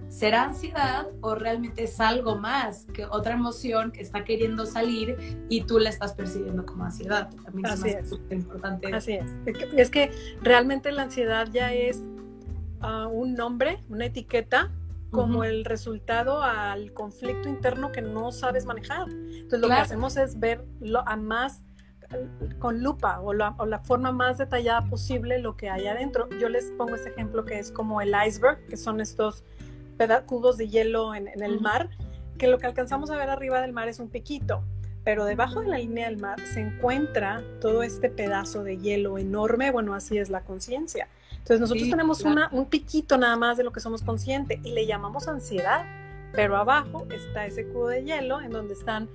¿será ansiedad o realmente es algo más que otra emoción que está queriendo salir y tú la estás percibiendo como ansiedad? También Así es. importante. Así es. Es que realmente la ansiedad ya es un nombre, una etiqueta, como el resultado al conflicto interno que no sabes manejar. Entonces lo que hacemos es verlo a más con lupa o la, o la, forma más detallada posible lo que hay adentro. Yo les pongo este ejemplo que es como el iceberg, que son estos cubos de hielo en, en el mar, que lo que alcanzamos a ver arriba del mar es un piquito, pero debajo de la línea del mar se encuentra todo este pedazo de hielo enorme, bueno, así es la conciencia. Entonces nosotros tenemos una, un piquito nada más de lo que somos conscientes y le llamamos ansiedad, pero abajo está ese cubo de hielo en donde están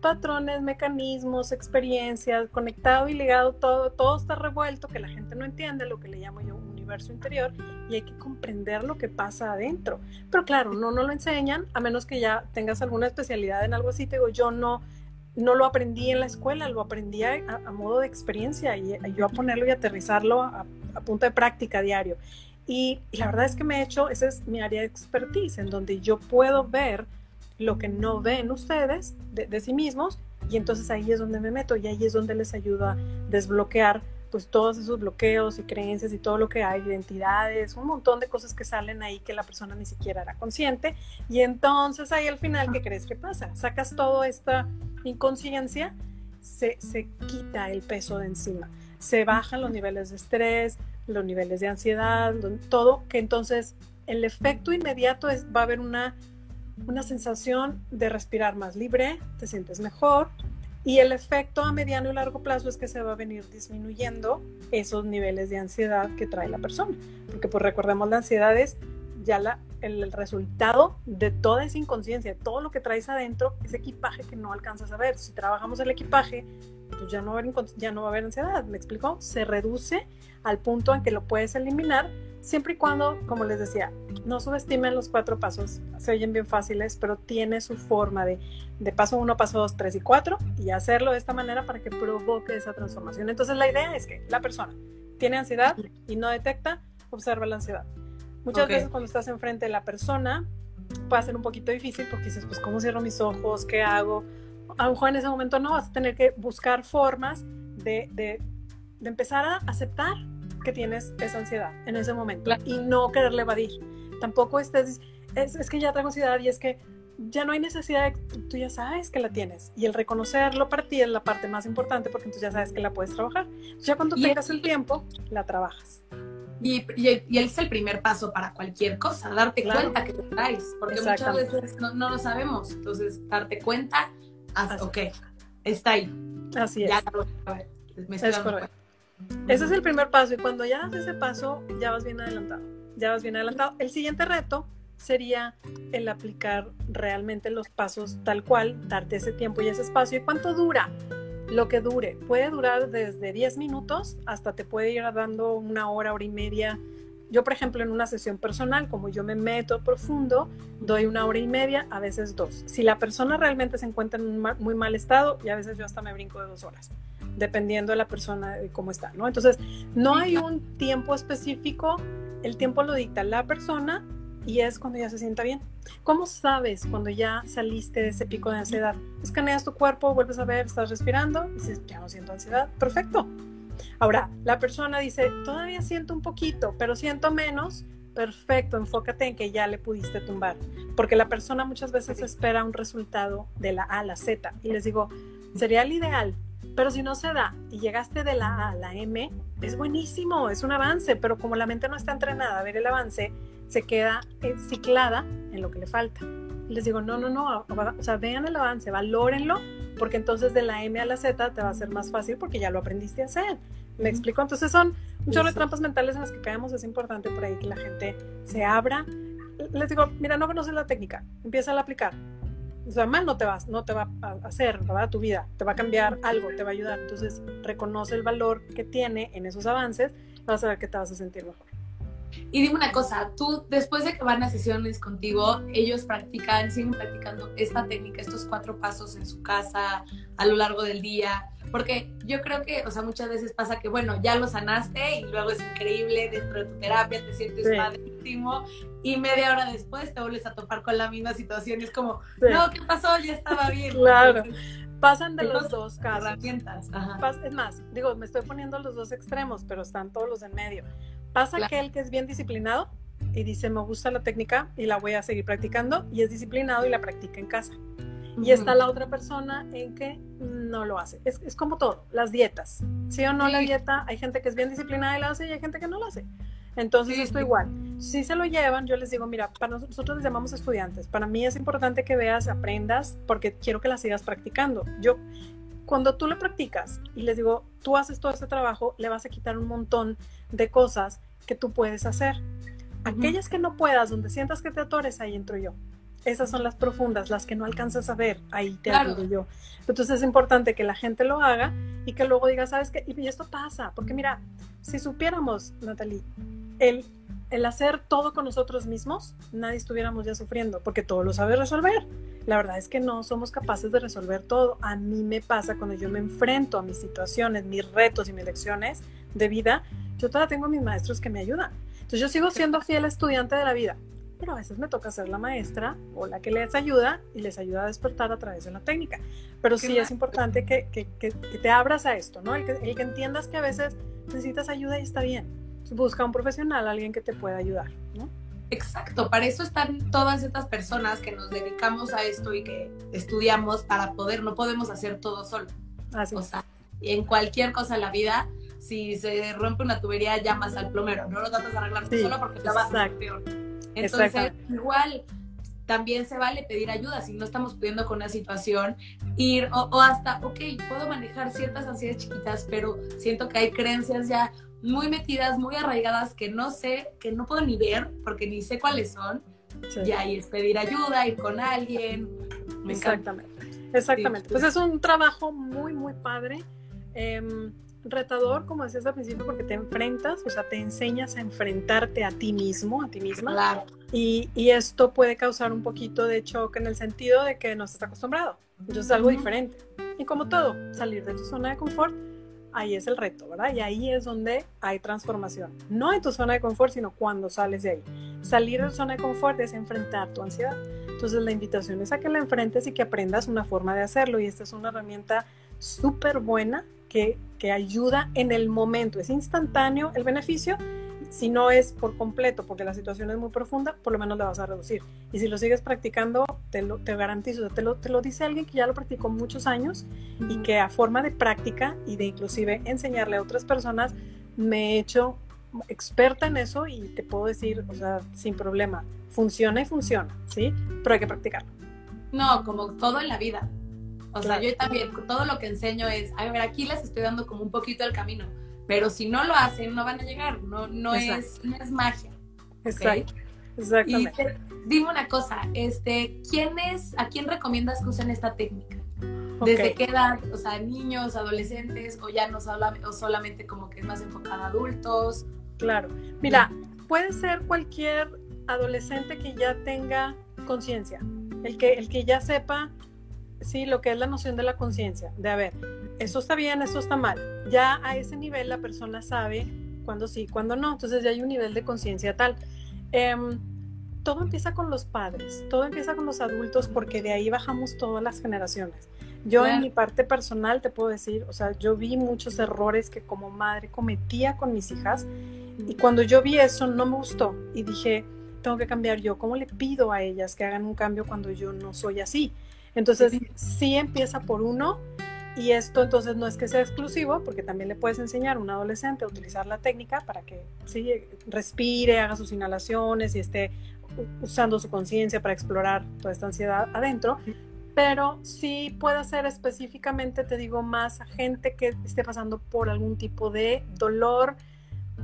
patrones, mecanismos, experiencias, conectado y ligado, todo, todo está revuelto, que la gente no entiende, lo que le llamo yo un universo interior, y hay que comprender lo que pasa adentro. Pero claro, no, no lo enseñan, a menos que ya tengas alguna especialidad en algo así, te digo, yo no, no lo aprendí en la escuela, lo aprendí a, modo de experiencia y, yo a ponerlo y aterrizarlo a, punto de práctica diario. Y, la verdad es que me he hecho, esa es mi área de expertise, en donde yo puedo ver lo que no ven ustedes de, de sí mismos y entonces ahí es donde me meto y ahí es donde les ayudo a desbloquear pues todos esos bloqueos y creencias y todo lo que hay, identidades, un montón de cosas que salen ahí que la persona ni siquiera era consciente. Y entonces ahí al final, ¿qué crees que pasa? Sacas toda esta inconsciencia, se, se quita el peso de encima, se bajan los niveles de estrés, los niveles de ansiedad, todo, que entonces el efecto inmediato es, va a haber una, una sensación de respirar más libre, te sientes mejor, y el efecto a mediano y largo plazo es que se va a venir disminuyendo esos niveles de ansiedad que trae la persona. Porque pues recordemos, la ansiedad es ya la, el, resultado de toda esa inconsciencia, todo lo que traes adentro, ese equipaje que no alcanzas a ver. Si trabajamos el equipaje, pues ya no va a haber, ya no va a haber ansiedad, ¿me explico? Se reduce al punto en que lo puedes eliminar siempre y cuando, como les decía, no subestimen los cuatro pasos, se oyen bien fáciles, pero tiene su forma de, de paso uno, paso dos, tres y cuatro, y hacerlo de esta manera para que provoque esa transformación. Entonces la idea es que la persona tiene ansiedad y no detecta, observa la ansiedad. Muchas veces cuando estás enfrente de la persona, puede ser un poquito difícil porque dices, pues, ¿cómo cierro mis ojos? ¿Qué hago? A lo mejor en ese momento no, vas a tener que buscar formas de, de, de empezar a aceptar que tienes esa ansiedad en ese momento y no quererle evadir. Tampoco estés, es, es, que ya tengo ansiedad y es que ya no hay necesidad, de, tú ya sabes que la tienes y el reconocerlo para ti es la parte más importante porque entonces ya sabes que la puedes trabajar. ya cuando tengas el tiempo, la trabajas. Y, y, y, es el primer paso para cualquier cosa, darte cuenta que te traes, porque muchas veces no, no, lo sabemos. Entonces, darte cuenta, haz, ok, está ahí. Así es. Ya, me dando cuenta. Ese es el primer paso y cuando ya das ese paso, ya vas bien adelantado. Ya vas bien adelantado. El siguiente reto sería el aplicar realmente los pasos tal cual, darte ese tiempo y ese espacio. ¿Y cuánto dura? Lo que dure. Puede durar desde 10 minutos hasta te puede ir dando una hora, hora y media. Yo, por ejemplo, en una sesión personal, como yo me meto profundo, doy una hora y media, a veces dos. Si la persona realmente se encuentra en un muy mal estado, y a veces yo hasta me brinco de dos horas dependiendo de la persona de cómo está, ¿no? Entonces, no hay un tiempo específico, el tiempo lo dicta la persona y es cuando ya se sienta bien. ¿Cómo sabes cuando ya saliste de ese pico de ansiedad? Escaneas tu cuerpo, vuelves a ver, estás respirando y dices, ya no siento ansiedad, perfecto. Ahora, la persona dice, todavía siento un poquito, pero siento menos, perfecto, enfócate en que ya le pudiste tumbar, porque la persona muchas veces espera un resultado de la A a la Z. Y les digo, sería el ideal, pero si no se da y llegaste de la A a la M, es buenísimo, es un avance, pero como la mente no está entrenada a ver el avance, se queda ciclada en lo que le falta. les digo, no, no, no, o sea, vean el avance, valórenlo, porque entonces de la M a la Z te va a ser más fácil porque ya lo aprendiste a hacer. ¿Me explico? Entonces son un chorro de trampas mentales en las que caemos. Es importante por ahí que la gente se abra. Les digo, mira, no conoces la técnica, empieza a aplicar. O sea, mal no te vas, no te va a hacer, ¿verdad? Tu vida, te va a cambiar algo, te va a ayudar. Entonces, reconoce el valor que tiene en esos avances, vas a ver que te vas a sentir mejor. Y dime una cosa, tú después de que van a sesiones contigo, ellos practican, siguen practicando esta técnica, estos cuatro pasos en su casa a lo largo del día, porque yo creo que, o sea, muchas veces pasa que, bueno, ya lo sanaste y luego es increíble dentro de tu terapia, te sientes sí. y media hora después te vuelves a topar con la misma situación y es como, no, ¿qué pasó? Ya estaba bien. Claro. Pasan de los dos casos. Herramientas. Es más, digo, me estoy poniendo los dos extremos, pero están todos los en medio. Pasa aquel que es bien disciplinado y dice, me gusta la técnica y la voy a seguir practicando, y es disciplinado y la practica en casa. Y está la otra persona en que no lo hace. Es, es como todo, las dietas. Sí o no la dieta, hay gente que es bien disciplinada y la hace y hay gente que no la hace. Entonces esto igual. Si se lo llevan, yo les digo, mira, para nosotros les llamamos estudiantes. Para mí es importante que veas, aprendas, porque quiero que la sigas practicando. Yo, cuando tú lo practicas y les digo, tú haces todo este trabajo, le vas a quitar un montón de cosas que tú puedes hacer. Aquellas que no puedas, donde sientas que te atores, ahí entro yo. Esas son las profundas, las que no alcanzas a ver, ahí te ayudo yo. Entonces es importante que la gente lo haga y que luego diga, ¿sabes qué? Y esto pasa, porque mira, si supiéramos, Natalie, el, el hacer todo con nosotros mismos, nadie estuviéramos ya sufriendo, porque todo lo sabe resolver. La verdad es que no somos capaces de resolver todo. A mí me pasa cuando yo me enfrento a mis situaciones, mis retos y mis lecciones de vida, yo todavía tengo a mis maestros que me ayudan. Entonces yo sigo siendo fiel estudiante de la vida, pero a veces me toca ser la maestra o la que les ayuda y les ayuda a despertar a través de la técnica. Pero sí es importante que, que, que, te abras a esto, ¿no? El que, el que entiendas que a veces necesitas ayuda y está bien. Busca un profesional, alguien que te pueda ayudar, ¿no? Exacto, para eso están todas estas personas que nos dedicamos a esto y que estudiamos para poder, no podemos hacer todo solo. Así. O sea, en cualquier cosa en la vida si se rompe una tubería, llamas al plomero, no lo tratas de arreglar solo porque te vas a hacer peor. Entonces, igual también se vale pedir ayuda si no estamos pudiendo con una situación, ir o, hasta, ok, puedo manejar ciertas ansiedades chiquitas, pero siento que hay creencias ya muy metidas, muy arraigadas que no sé, que no puedo ni ver porque ni sé cuáles son. Y ahí es pedir ayuda, ir con alguien. Exactamente. Exactamente. pues es un trabajo muy, muy padre. Eh, retador, como decías al principio, porque te enfrentas, o sea, te enseñas a enfrentarte a ti mismo, a ti misma. Claro. Y, y, esto puede causar un poquito de choque en el sentido de que no estás acostumbrado. Entonces es algo diferente. Y como todo, salir de tu zona de confort, ahí es el reto, ¿verdad? Y ahí es donde hay transformación. No en tu zona de confort, sino cuando sales de ahí. Salir de tu zona de confort es enfrentar tu ansiedad. Entonces la invitación es a que la enfrentes y que aprendas una forma de hacerlo. Y esta es una herramienta súper buena que, que ayuda en el momento. Es instantáneo el beneficio. Si no es por completo, porque la situación es muy profunda, por lo menos le vas a reducir. Y si lo sigues practicando, te lo te garantizo, te lo, te lo dice alguien que ya lo practicó muchos años y que a forma de práctica y de inclusive enseñarle a otras personas, me he hecho experta en eso y te puedo decir, o sea, sin problema, funciona y funciona, ¿sí? Pero hay que practicarlo. No, como todo en la vida. O sea, yo también, todo lo que enseño es, a ver, aquí les estoy dando como un poquito el camino, pero si no lo hacen, no van a llegar, no, no, es, no es magia. Exacto. Exactamente. Y dime una cosa, este, ¿quién es, ¿a quién recomiendas que usen esta técnica? ¿Desde qué edad? O sea, niños, adolescentes, o ya no o solamente como que es más enfocada a adultos. Claro. Mira, puede ser cualquier adolescente que ya tenga conciencia, el que, el que ya sepa sí, lo que es la noción de la conciencia, de a ver, esto está bien, esto está mal. Ya a ese nivel la persona sabe cuándo sí, cuándo no. Entonces ya hay un nivel de conciencia tal. Em, todo empieza con los padres, todo empieza con los adultos porque de ahí bajamos todas las generaciones. Yo en mi parte personal te puedo decir, o sea, yo vi muchos errores que como madre cometía con mis hijas Y cuando yo vi eso no me gustó y dije, tengo que cambiar yo. ¿Cómo le pido a ellas que hagan un cambio cuando yo no soy así? Entonces, sí empieza por uno y esto entonces no es que sea exclusivo, porque también le puedes enseñar a un adolescente a utilizar la técnica para que sí, respire, haga sus inhalaciones y esté usando su conciencia para explorar toda esta ansiedad adentro. Pero sí puede ser específicamente, te digo, más a gente que esté pasando por algún tipo de dolor,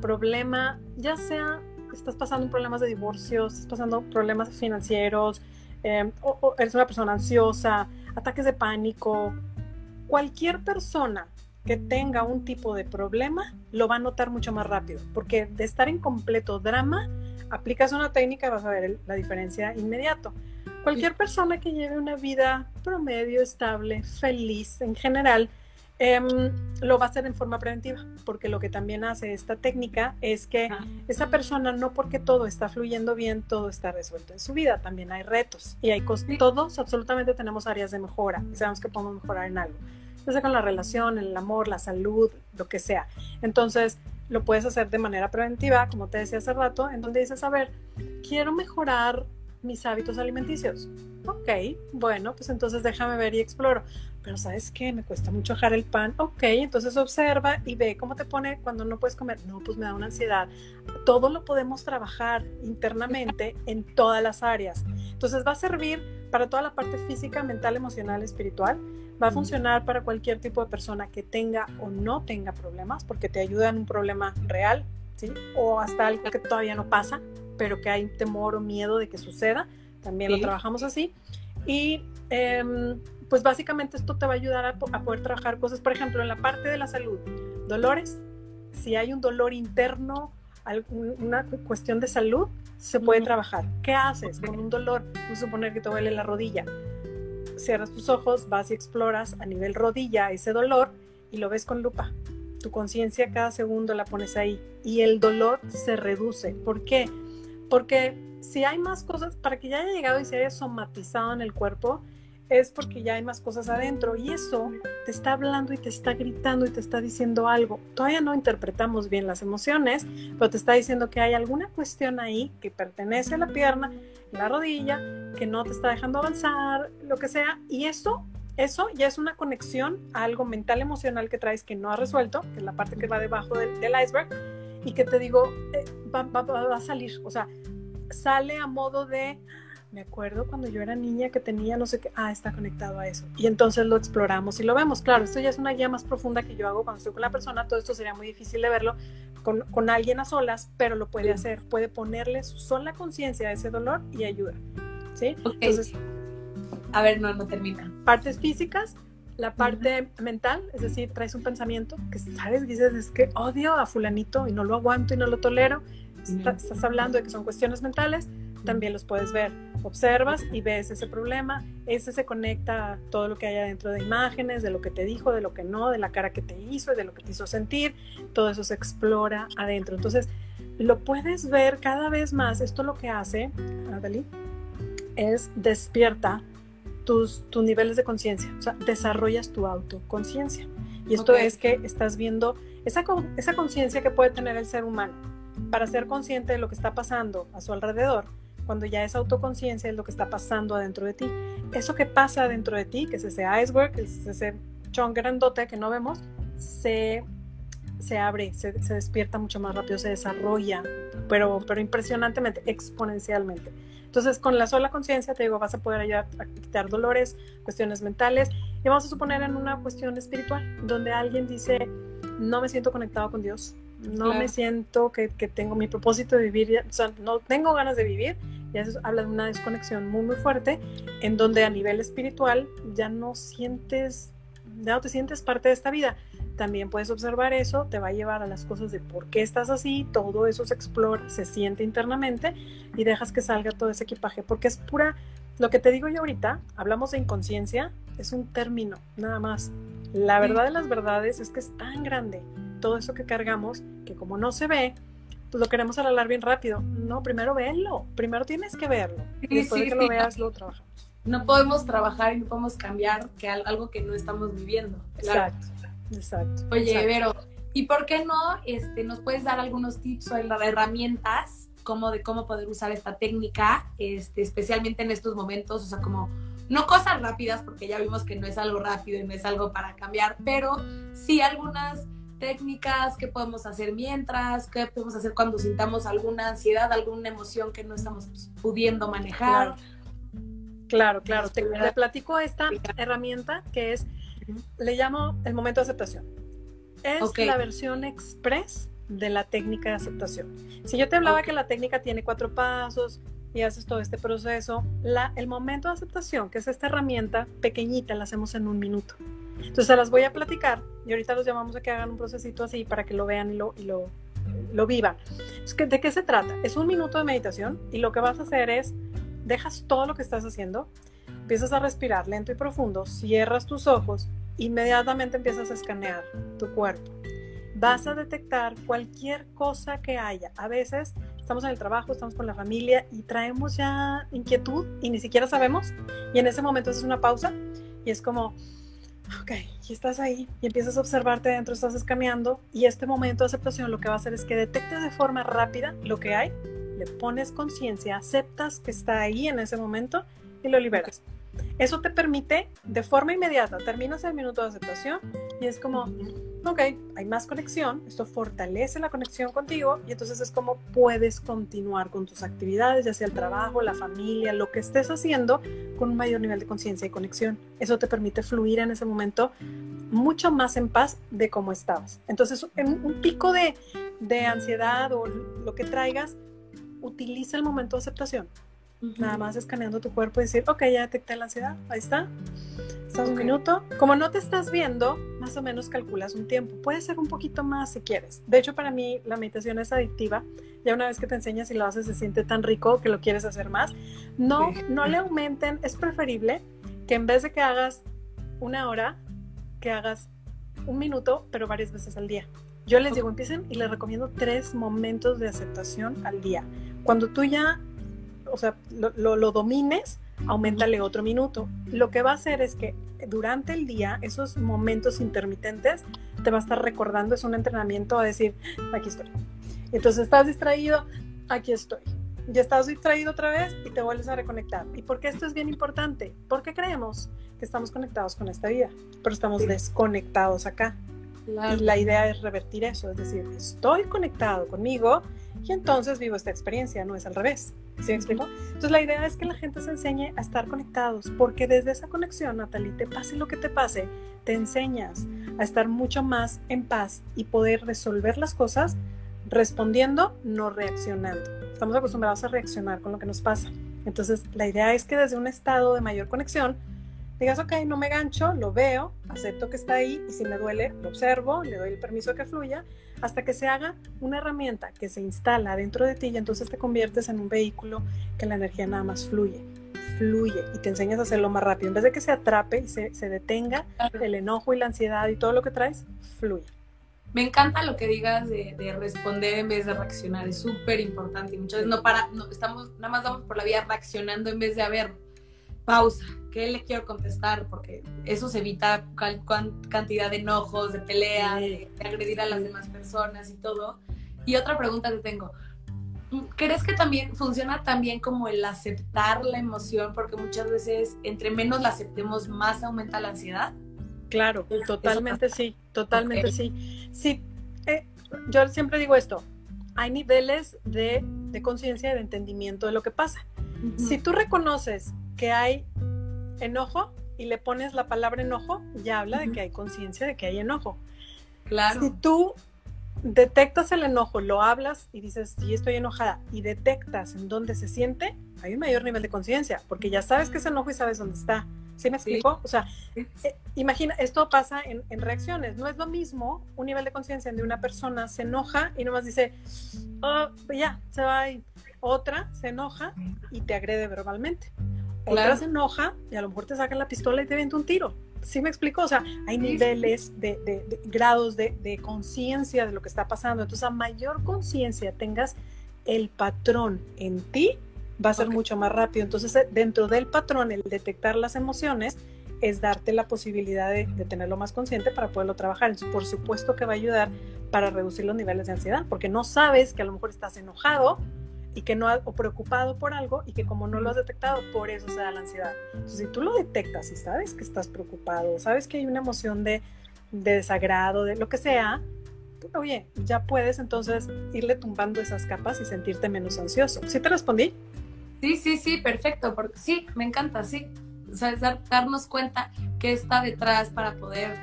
problema, ya sea estás pasando problemas de divorcio, estás pasando problemas financieros, eh, o eres una persona ansiosa, ataques de pánico, cualquier persona que tenga un tipo de problema lo va a notar mucho más rápido, porque de estar en completo drama, aplicas una técnica y vas a ver la diferencia inmediato. Cualquier persona que lleve una vida promedio, estable, feliz en general, em, lo va a hacer en forma preventiva, porque lo que también hace esta técnica es que esa persona no porque todo está fluyendo bien, todo está resuelto en su vida, también hay retos y hay todos absolutamente tenemos áreas de mejora y sabemos que podemos mejorar en algo ya sea con la relación, el amor, la salud, lo que sea. Entonces, lo puedes hacer de manera preventiva, como te decía hace rato, en donde dices, a ver, quiero mejorar mis hábitos alimenticios. Ok, bueno, pues entonces déjame ver y exploro. Pero ¿sabes qué? Me cuesta mucho dejar el pan. Ok, entonces observa y ve cómo te pone cuando no puedes comer. No, pues me da una ansiedad. Todo lo podemos trabajar internamente en todas las áreas. Entonces va a servir para toda la parte física, mental, emocional, espiritual Va a funcionar para cualquier tipo de persona que tenga o no tenga problemas, porque te ayuda en un problema real, ¿sí? O hasta algo que todavía no pasa, pero que hay temor o miedo de que suceda. También lo trabajamos así. Y em, pues básicamente esto te va a ayudar a, a, poder trabajar cosas, por ejemplo, en la parte de la salud, dolores, si hay un dolor interno, una cuestión de salud, se puede trabajar. ¿Qué haces con un dolor? Vamos a suponer que te duele la rodilla cierras tus ojos, vas y exploras a nivel rodilla ese dolor y lo ves con lupa. Tu conciencia cada segundo la pones ahí y el dolor se reduce. ¿Por qué? Porque si hay más cosas, para que ya haya llegado y se haya somatizado en el cuerpo, es porque ya hay más cosas adentro y eso te está hablando y te está gritando y te está diciendo algo. Todavía no interpretamos bien las emociones, pero te está diciendo que hay alguna cuestión ahí que pertenece a la pierna, la rodilla, que no te está dejando avanzar, lo que sea, y eso eso ya es una conexión a algo mental emocional que traes que no has resuelto, que es la parte que va debajo del, iceberg, y que te digo, eh, va, va, a salir, o sea, sale a modo de, me acuerdo cuando yo era niña que tenía no sé qué, ah, está conectado a eso. Y entonces lo exploramos y lo vemos. Claro, esto ya es una guía más profunda que yo hago cuando estoy con la persona, todo esto sería muy difícil de verlo con, con alguien a solas, pero lo puede hacer, puede ponerle su sola conciencia a ese dolor y ayuda. ¿Sí? Entonces, a ver, no, no termina. Partes físicas, la parte mental, es decir, traes un pensamiento que sabes, dices, es que odio a fulanito y no lo aguanto y no lo tolero. Estás hablando de que son cuestiones mentales, también los puedes ver observas y ves ese problema, ese se conecta a todo lo que hay adentro de imágenes, de lo que te dijo, de lo que no, de la cara que te hizo, de lo que te hizo sentir, todo eso se explora adentro. Entonces, lo puedes ver cada vez más. Esto lo que hace, Adali, es despierta tus, tus niveles de conciencia, o sea, desarrollas tu autoconciencia. Y esto es que estás viendo esa, esa conciencia que puede tener el ser humano para ser consciente de lo que está pasando a su alrededor cuando ya es autoconciencia es lo que está pasando adentro de ti. Eso que pasa adentro de ti, que es ese iceberg, que es ese chon grandote que no vemos, se, se abre, se, despierta mucho más rápido, se desarrolla, pero, pero impresionantemente, exponencialmente. Entonces, con la sola conciencia, te digo, vas a poder ayudar a quitar dolores, cuestiones mentales, y vamos a suponer en una cuestión espiritual, donde alguien dice, no me siento conectado con Dios, no me siento que, que, tengo mi propósito de vivir, o sea, no tengo ganas de vivir, y eso habla de una desconexión muy, muy fuerte, en donde a nivel espiritual ya no sientes, ya no te sientes parte de esta vida. También puedes observar eso, te va a llevar a las cosas de por qué estás así, todo eso se explora, se siente internamente y dejas que salga todo ese equipaje, porque es pura, lo que te digo yo ahorita, hablamos de inconsciencia, es un término, nada más. La verdad de las verdades es que es tan grande todo eso que cargamos que como no se ve, pues lo queremos alargar bien rápido. No, primero verlo, primero tienes que verlo. y después de que lo veas, lo trabajamos. No podemos trabajar y no podemos cambiar que algo que no estamos viviendo. Exacto, exacto. Oye, exacto. Vero, ¿Y por qué no este, nos puedes dar algunos tips o herramientas como de cómo poder usar esta técnica, este, especialmente en estos momentos? O sea, como no cosas rápidas, porque ya vimos que no es algo rápido y no es algo para cambiar, pero sí algunas técnicas que podemos hacer mientras, qué podemos hacer cuando sintamos alguna ansiedad, alguna emoción que no estamos pudiendo manejar. Claro, claro. Te, platico esta herramienta que es, le llamo el momento de aceptación. Es la versión express de la técnica de aceptación. Si yo te hablaba que la técnica tiene cuatro pasos y haces todo este proceso, la, el momento de aceptación, que es esta herramienta pequeñita, la hacemos en un minuto. Entonces se las voy a platicar y ahorita los llamamos a que hagan un procesito así para que lo vean y lo, y lo, lo vivan. Es que, ¿De qué se trata? Es un minuto de meditación y lo que vas a hacer es, dejas todo lo que estás haciendo, empiezas a respirar lento y profundo, cierras tus ojos, inmediatamente empiezas a escanear tu cuerpo. Vas a detectar cualquier cosa que haya. A veces estamos en el trabajo, estamos con la familia y traemos ya inquietud y ni siquiera sabemos. Y en ese momento es una pausa y es como, ok, y estás ahí y empiezas a observarte dentro, estás escaneando y este momento de aceptación lo que va a hacer es que detectes de forma rápida lo que hay, le pones conciencia, aceptas que está ahí en ese momento y lo liberas. Eso te permite de forma inmediata, terminas el minuto de aceptación y es como, ok, hay más conexión, esto fortalece la conexión contigo y entonces es como puedes continuar con tus actividades, ya sea el trabajo, la familia, lo que estés haciendo, con un mayor nivel de conciencia y conexión. Eso te permite fluir en ese momento mucho más en paz de cómo estabas. Entonces, en un pico de, de ansiedad o lo que traigas, utiliza el momento de aceptación Nada más escaneando tu cuerpo y decir, ok, ya detecté la ansiedad, ahí está. Estás un minuto. Como no te estás viendo, más o menos calculas un tiempo. Puede ser un poquito más si quieres. De hecho, para mí la meditación es adictiva. Ya una vez que te enseñas y lo haces, se siente tan rico que lo quieres hacer más. No, no le aumenten. Es preferible que en vez de que hagas una hora, que hagas un minuto, pero varias veces al día. Yo les digo, empiecen y les recomiendo tres momentos de aceptación al día. Cuando tú ya o sea, lo, lo, domines, aumentale otro minuto. Lo que va a hacer es que durante el día, esos momentos intermitentes, te va a estar recordando, es un entrenamiento a decir, aquí estoy. Entonces estás distraído, aquí estoy. Ya estás distraído otra vez y te vuelves a reconectar. ¿Y por qué esto es bien importante? Porque creemos que estamos conectados con esta vida, pero estamos desconectados acá. Y la idea es revertir eso, es decir, estoy conectado conmigo y entonces vivo esta experiencia, no es al revés. ¿Sí me explico? Entonces la idea es que la gente se enseñe a estar conectados, porque desde esa conexión, Natalie, te pase lo que te pase, te enseñas a estar mucho más en paz y poder resolver las cosas respondiendo, no reaccionando. Estamos acostumbrados a reaccionar con lo que nos pasa. Entonces la idea es que desde un estado de mayor conexión, digas, ok, no me gancho, lo veo, acepto que está ahí y si me duele, lo observo, le doy el permiso de que fluya, hasta que se haga una herramienta que se instala dentro de ti y entonces te conviertes en un vehículo que la energía nada más fluye, fluye y te enseñas a hacerlo más rápido. En vez de que se atrape y se, se detenga el enojo y la ansiedad y todo lo que traes, fluye. Me encanta lo que digas de, de responder en vez de reaccionar, es súper importante y muchas veces no para, no, estamos, nada más vamos por la vía reaccionando en vez de haber pausa, ¿qué le quiero contestar? Porque eso se evita cantidad de enojos, de pelea, de, agredir a las demás personas y todo. Y otra pregunta que tengo, ¿crees que también funciona también como el aceptar la emoción? Porque muchas veces entre menos la aceptemos, más aumenta la ansiedad. Claro, totalmente sí, totalmente sí. Sí, eh, yo siempre digo esto, hay niveles de, de conciencia y de entendimiento de lo que pasa. Si tú reconoces que hay enojo y le pones la palabra enojo, ya habla de que hay conciencia de que hay enojo. Claro. Si tú detectas el enojo, lo hablas y dices, sí, estoy enojada, y detectas en dónde se siente, hay un mayor nivel de conciencia, porque ya sabes que es enojo y sabes dónde está. ¿Sí me explico? O sea, eh, imagina, esto pasa en, en, reacciones. No es lo mismo un nivel de conciencia de una persona se enoja y nomás dice, oh, ya, se va. Y otra se enoja y te agrede verbalmente. Otra se enoja y a lo mejor te saca la pistola y te viene un tiro. ¿Sí me explico? O sea, hay niveles de, grados de, conciencia de lo que está pasando. Entonces, a mayor conciencia tengas el patrón en ti, va a ser mucho más rápido. Entonces, eh, dentro del patrón, el detectar las emociones es darte la posibilidad de, tenerlo más consciente para poderlo trabajar. Entonces, por supuesto que va a ayudar para reducir los niveles de ansiedad, porque no sabes que a lo mejor estás enojado y que no o preocupado por algo y que como no lo has detectado, por eso se da la ansiedad. Entonces, si tú lo detectas y sabes que estás preocupado, sabes que hay una emoción de, de desagrado, de lo que sea, oye, ya puedes entonces irle tumbando esas capas y sentirte menos ansioso. ¿Sí te respondí? Sí, sí, sí, perfecto. Porque, sí, me encanta, sí. O sea, darnos cuenta qué está detrás para poder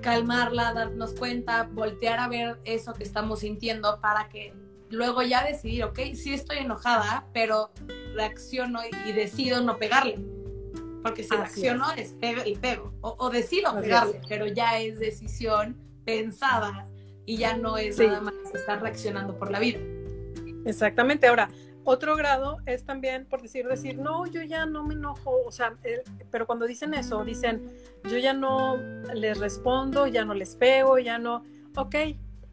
calmarla, darnos cuenta, voltear a ver eso que estamos sintiendo para que luego ya decidir, ok, sí estoy enojada, pero reacciono y decido no pegarle. Porque si reacciono es, pego y pego. O, decido pegarle, pero ya es decisión pensada y ya no es nada más estar reaccionando por la vida. Exactamente. Ahora, otro grado es también por decir, decir, no, yo ya no me enojo, o sea, pero cuando dicen eso, dicen, yo ya no les respondo, ya no les pego, ya no, ok,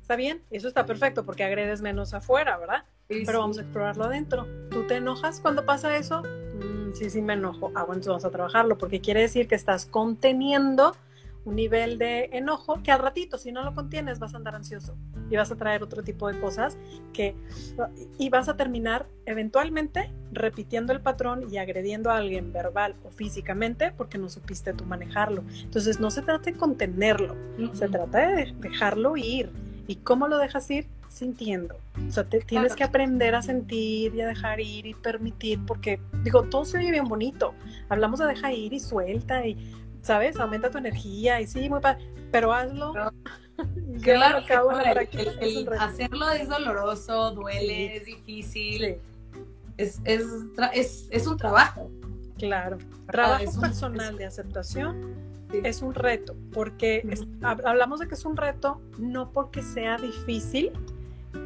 está bien, eso está perfecto porque agredes menos afuera, ¿verdad? pero vamos a explorarlo adentro. ¿Tú te enojas cuando pasa eso? Mm, sí, sí me enojo. Ah, bueno, entonces vamos a trabajarlo porque quiere decir que estás conteniendo un nivel de enojo que al ratito, si no lo contienes, vas a andar ansioso y vas a traer otro tipo de cosas que y vas a terminar eventualmente repitiendo el patrón y agrediendo a alguien verbal o físicamente porque no supiste tú manejarlo. Entonces no se trata de contenerlo, se trata de dejarlo ir. ¿Y cómo lo dejas ir? Sintiendo. O sea, te, tienes que aprender a sentir y a dejar ir y permitir, porque digo, todo se oye bien bonito. Hablamos de dejar ir y suelta y ¿sabes? Aumenta tu energía y sí, muy padre, pero hazlo. Claro, hacerlo es doloroso, duele, es difícil. Es, es, es, es, un trabajo. Claro, trabajo personal de aceptación es un reto, porque hablamos de que es un reto no porque sea difícil,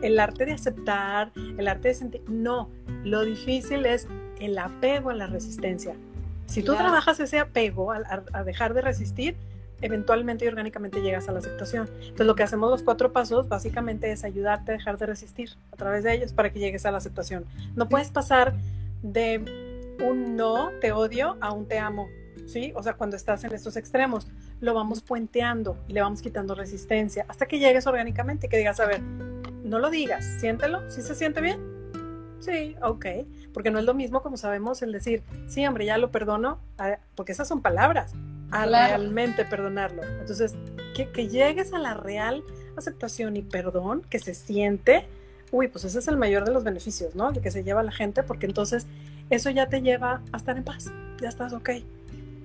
el arte de aceptar, el arte de sentir, no, lo difícil es el apego a la resistencia. Si tú trabajas ese apego a, dejar de resistir, eventualmente y orgánicamente llegas a la aceptación. Entonces lo que hacemos los cuatro pasos básicamente es ayudarte a dejar de resistir a través de ellos para que llegues a la aceptación. No puedes pasar de un no, te odio, a un te amo, ¿sí? O sea, cuando estás en estos extremos, lo vamos puenteando y le vamos quitando resistencia hasta que llegues orgánicamente y que digas, a ver, no lo digas, siéntelo, si se siente bien, Sí, ok, porque no es lo mismo como sabemos el decir, sí, hombre, ya lo perdono, porque esas son palabras, a realmente perdonarlo. Entonces, que, que, llegues a la real aceptación y perdón que se siente, uy, pues ese es el mayor de los beneficios, ¿no? El que se lleva a la gente, porque entonces eso ya te lleva a estar en paz, ya estás ok.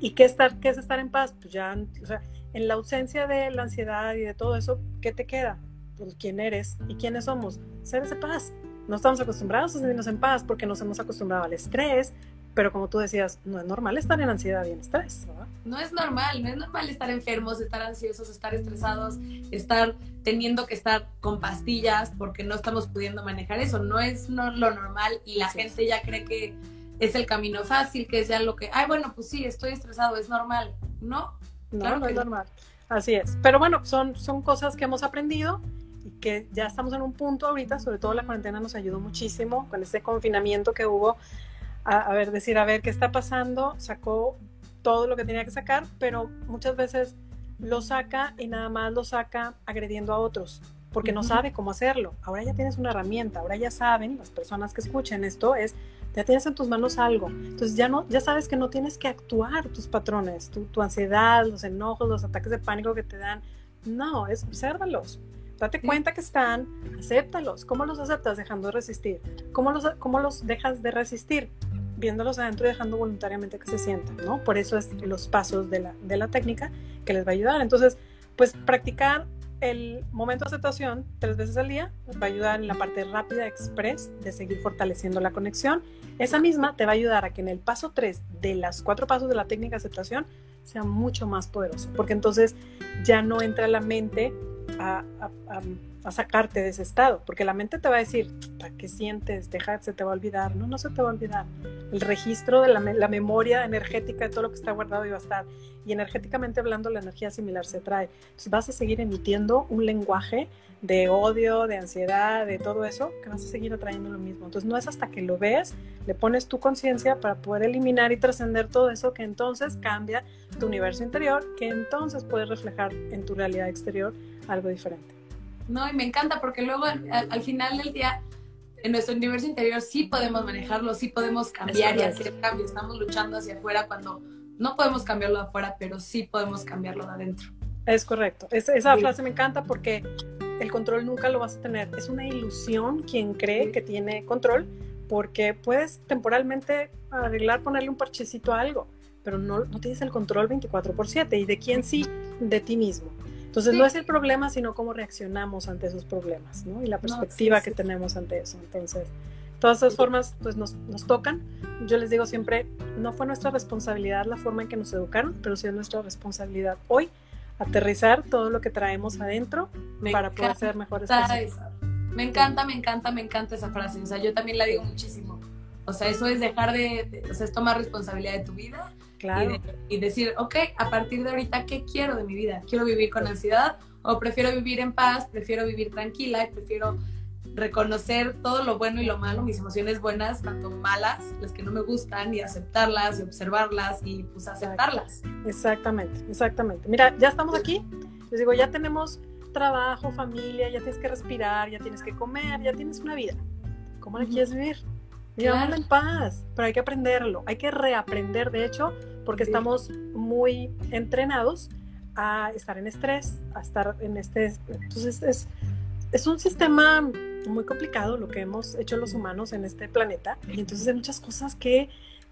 ¿Y qué, estar, qué es estar en paz? Pues ya, o sea, en la ausencia de la ansiedad y de todo eso, ¿qué te queda? Pues quién eres y quiénes somos, seres de paz no estamos acostumbrados a sentirnos en paz porque nos hemos acostumbrado al estrés, pero como tú decías, no es normal estar en ansiedad y en estrés. No es normal, no es normal estar enfermos, estar ansiosos, estar estresados, estar teniendo que estar con pastillas porque no estamos pudiendo manejar eso. No es lo normal y la gente ya cree que es el camino fácil, que es ya lo que, ay, bueno, pues sí, estoy estresado, es normal. No, no, claro no es normal. Así es. Pero bueno, son, son cosas que hemos aprendido y que ya estamos en un punto ahorita, sobre todo la cuarentena nos ayudó muchísimo con ese confinamiento que hubo, a, ver, decir, a ver qué está pasando, sacó todo lo que tenía que sacar, pero muchas veces lo saca y nada más lo saca agrediendo a otros, porque no sabe cómo hacerlo. Ahora ya tienes una herramienta, ahora ya saben, las personas que escuchen esto, es, ya tienes en tus manos algo. Entonces ya, no, ya sabes que no tienes que actuar tus patrones, tu, tu ansiedad, los enojos, los ataques de pánico que te dan. No, es obsérvalos date cuenta que están, acéptalos. ¿Cómo los aceptas? Dejando de resistir. ¿Cómo los, cómo los dejas de resistir? Viéndolos adentro y dejando voluntariamente que se sientan, ¿no? Por eso es los pasos de la, de la técnica que les va a ayudar. Entonces, pues practicar el momento de aceptación tres veces al día va a ayudar en la parte rápida, express, de seguir fortaleciendo la conexión. Esa misma te va a ayudar a que en el paso tres de las cuatro pasos de la técnica de aceptación sea mucho más poderoso, porque entonces ya no entra la mente a, a sacarte de ese estado, porque la mente te va a decir, ¿para qué sientes? Deja, se te va a olvidar. No, no se te va a olvidar. El registro de la, la, memoria energética de todo lo que está guardado iba a estar. Y energéticamente hablando, la energía similar se trae. Entonces vas a seguir emitiendo un lenguaje de odio, de ansiedad, de todo eso, que vas a seguir atrayendo lo mismo. Entonces no es hasta que lo ves, le pones tu conciencia para poder eliminar y trascender todo eso, que entonces cambia tu universo interior, que entonces puedes reflejar en tu realidad exterior algo diferente. No, y me encanta porque luego al, final del día, en nuestro universo interior sí podemos manejarlo, sí podemos cambiar y hacer cambios. Estamos luchando hacia afuera cuando no podemos cambiarlo de afuera, pero sí podemos cambiarlo de adentro. Es correcto. esa frase me encanta porque el control nunca lo vas a tener. Es una ilusión quien cree que tiene control, porque puedes temporalmente arreglar, ponerle un parchecito a algo, pero no, no tienes el control 24 por 7. ¿Y de quién sí? De ti mismo. Entonces no es el problema, sino cómo reaccionamos ante esos problemas, ¿no? Y la perspectiva que tenemos ante eso. Entonces, todas esas formas pues nos, nos, tocan. Yo les digo siempre, no fue nuestra responsabilidad la forma en que nos educaron, pero sí es nuestra responsabilidad hoy aterrizar todo lo que traemos adentro para poder ser mejores personas. Me encanta, me encanta, me encanta esa frase. O sea, yo también la digo muchísimo. O sea, eso es dejar de, o sea, es tomar responsabilidad de tu vida claro. y, decir, ok, a partir de ahorita, ¿qué quiero de mi vida? ¿Quiero vivir con ansiedad o prefiero vivir en paz, prefiero vivir tranquila y prefiero reconocer todo lo bueno y lo malo, mis emociones buenas, tanto malas, las que no me gustan, y aceptarlas y observarlas y pues aceptarlas. Exactamente, exactamente. Mira, ya estamos aquí. Les digo, ya tenemos trabajo, familia, ya tienes que respirar, ya tienes que comer, ya tienes una vida. ¿Cómo la quieres vivir? Claro. en paz, pero hay que aprenderlo, hay que reaprender, de hecho, porque estamos muy entrenados a estar en estrés, a estar en este... Entonces es, es un sistema muy complicado lo que hemos hecho los humanos en este planeta y entonces hay muchas cosas que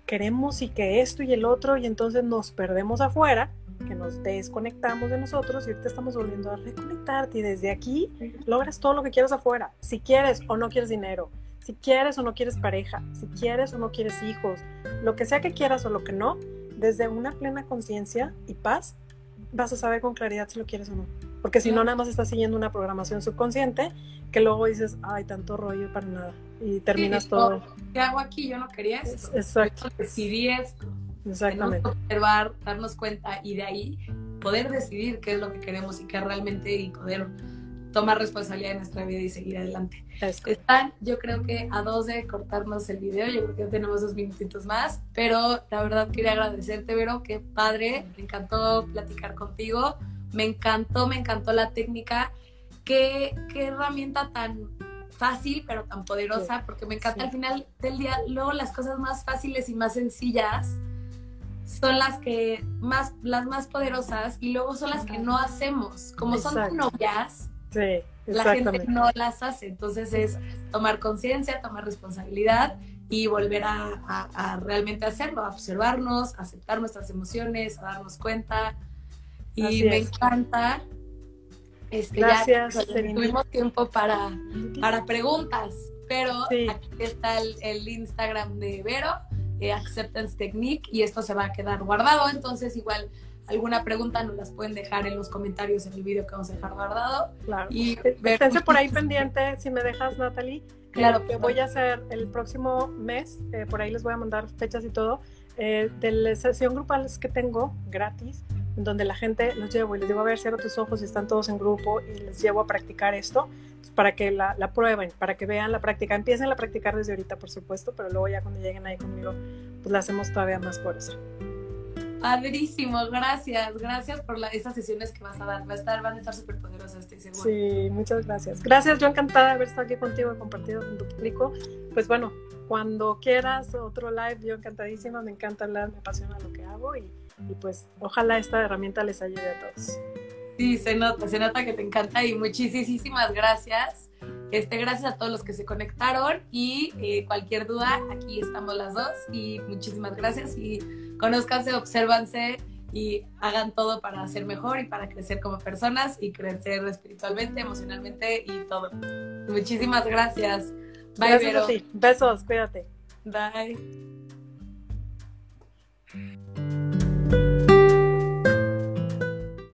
queremos y que esto y el otro y entonces nos perdemos afuera, que nos desconectamos de nosotros y ahorita estamos volviendo a reconectarte y desde aquí logras todo lo que quieras afuera, si quieres o no quieres dinero, si quieres o no quieres pareja, si quieres o no quieres hijos, lo que sea que quieras o lo que no, desde una plena conciencia y paz vas a saber con claridad si lo quieres o no. Porque si no, nada más estás siguiendo una programación subconsciente que luego dices, ay, tanto rollo para nada. Y terminas todo. ¿Qué hago aquí? Yo no quería esto. Exacto. Yo decidí esto. Exactamente. Observar, darnos cuenta y de ahí poder decidir qué es lo que queremos y qué realmente y poder tomar responsabilidad de nuestra vida y seguir adelante. Están, yo creo que a dos de cortarnos el video, yo creo que tenemos dos minutitos más, pero la verdad quería agradecerte, Vero, qué padre, me encantó platicar contigo, me encantó, me encantó la técnica, qué, qué herramienta tan fácil pero tan poderosa, porque me encanta al final del día, luego las cosas más fáciles y más sencillas son las que más, las más poderosas y luego son las que no hacemos, como son son novias Sí, la gente no las hace. Entonces es tomar conciencia, tomar responsabilidad y volver a, realmente hacerlo, a observarnos, a aceptar nuestras emociones, a darnos cuenta. Y me encanta. Este, Gracias. Ya tuvimos tiempo para, para preguntas, pero aquí está el, Instagram de Vero, eh, Acceptance Technique, y esto se va a quedar guardado. Entonces, igual alguna pregunta nos las pueden dejar en los comentarios en el video que vamos a dejar guardado. Claro. Y esténse por ahí pendiente, si me dejas, Natalie. Claro. que voy a hacer el próximo mes, eh, por ahí les voy a mandar fechas y todo, eh, de la sesión grupales que tengo gratis, donde la gente los llevo y les digo, a ver, cierra tus ojos y están todos en grupo y les llevo a practicar esto pues, para que la, la, prueben, para que vean la práctica. Empiecen a practicar desde ahorita, por supuesto, pero luego ya cuando lleguen ahí conmigo, pues la hacemos todavía más por eso. Padrísimo, gracias, gracias por la, esas sesiones que vas a dar. Va a estar, van a estar súper poderosas, estoy segura. Sí, muchas gracias. Gracias, yo encantada de haber estado aquí contigo y compartido con tu público. Pues bueno, cuando quieras otro live, yo encantadísima, me encanta hablar, me apasiona lo que hago y, y pues ojalá esta herramienta les ayude a todos. Sí, se nota, se nota que te encanta y muchísimas gracias. Este, gracias a todos los que se conectaron y eh, cualquier duda, aquí estamos las dos y muchísimas gracias y conózcanse, obsérvanse y hagan todo para ser mejor y para crecer como personas y crecer espiritualmente, emocionalmente y todo. Muchísimas gracias. Bye, gracias Besos, cuídate. Bye.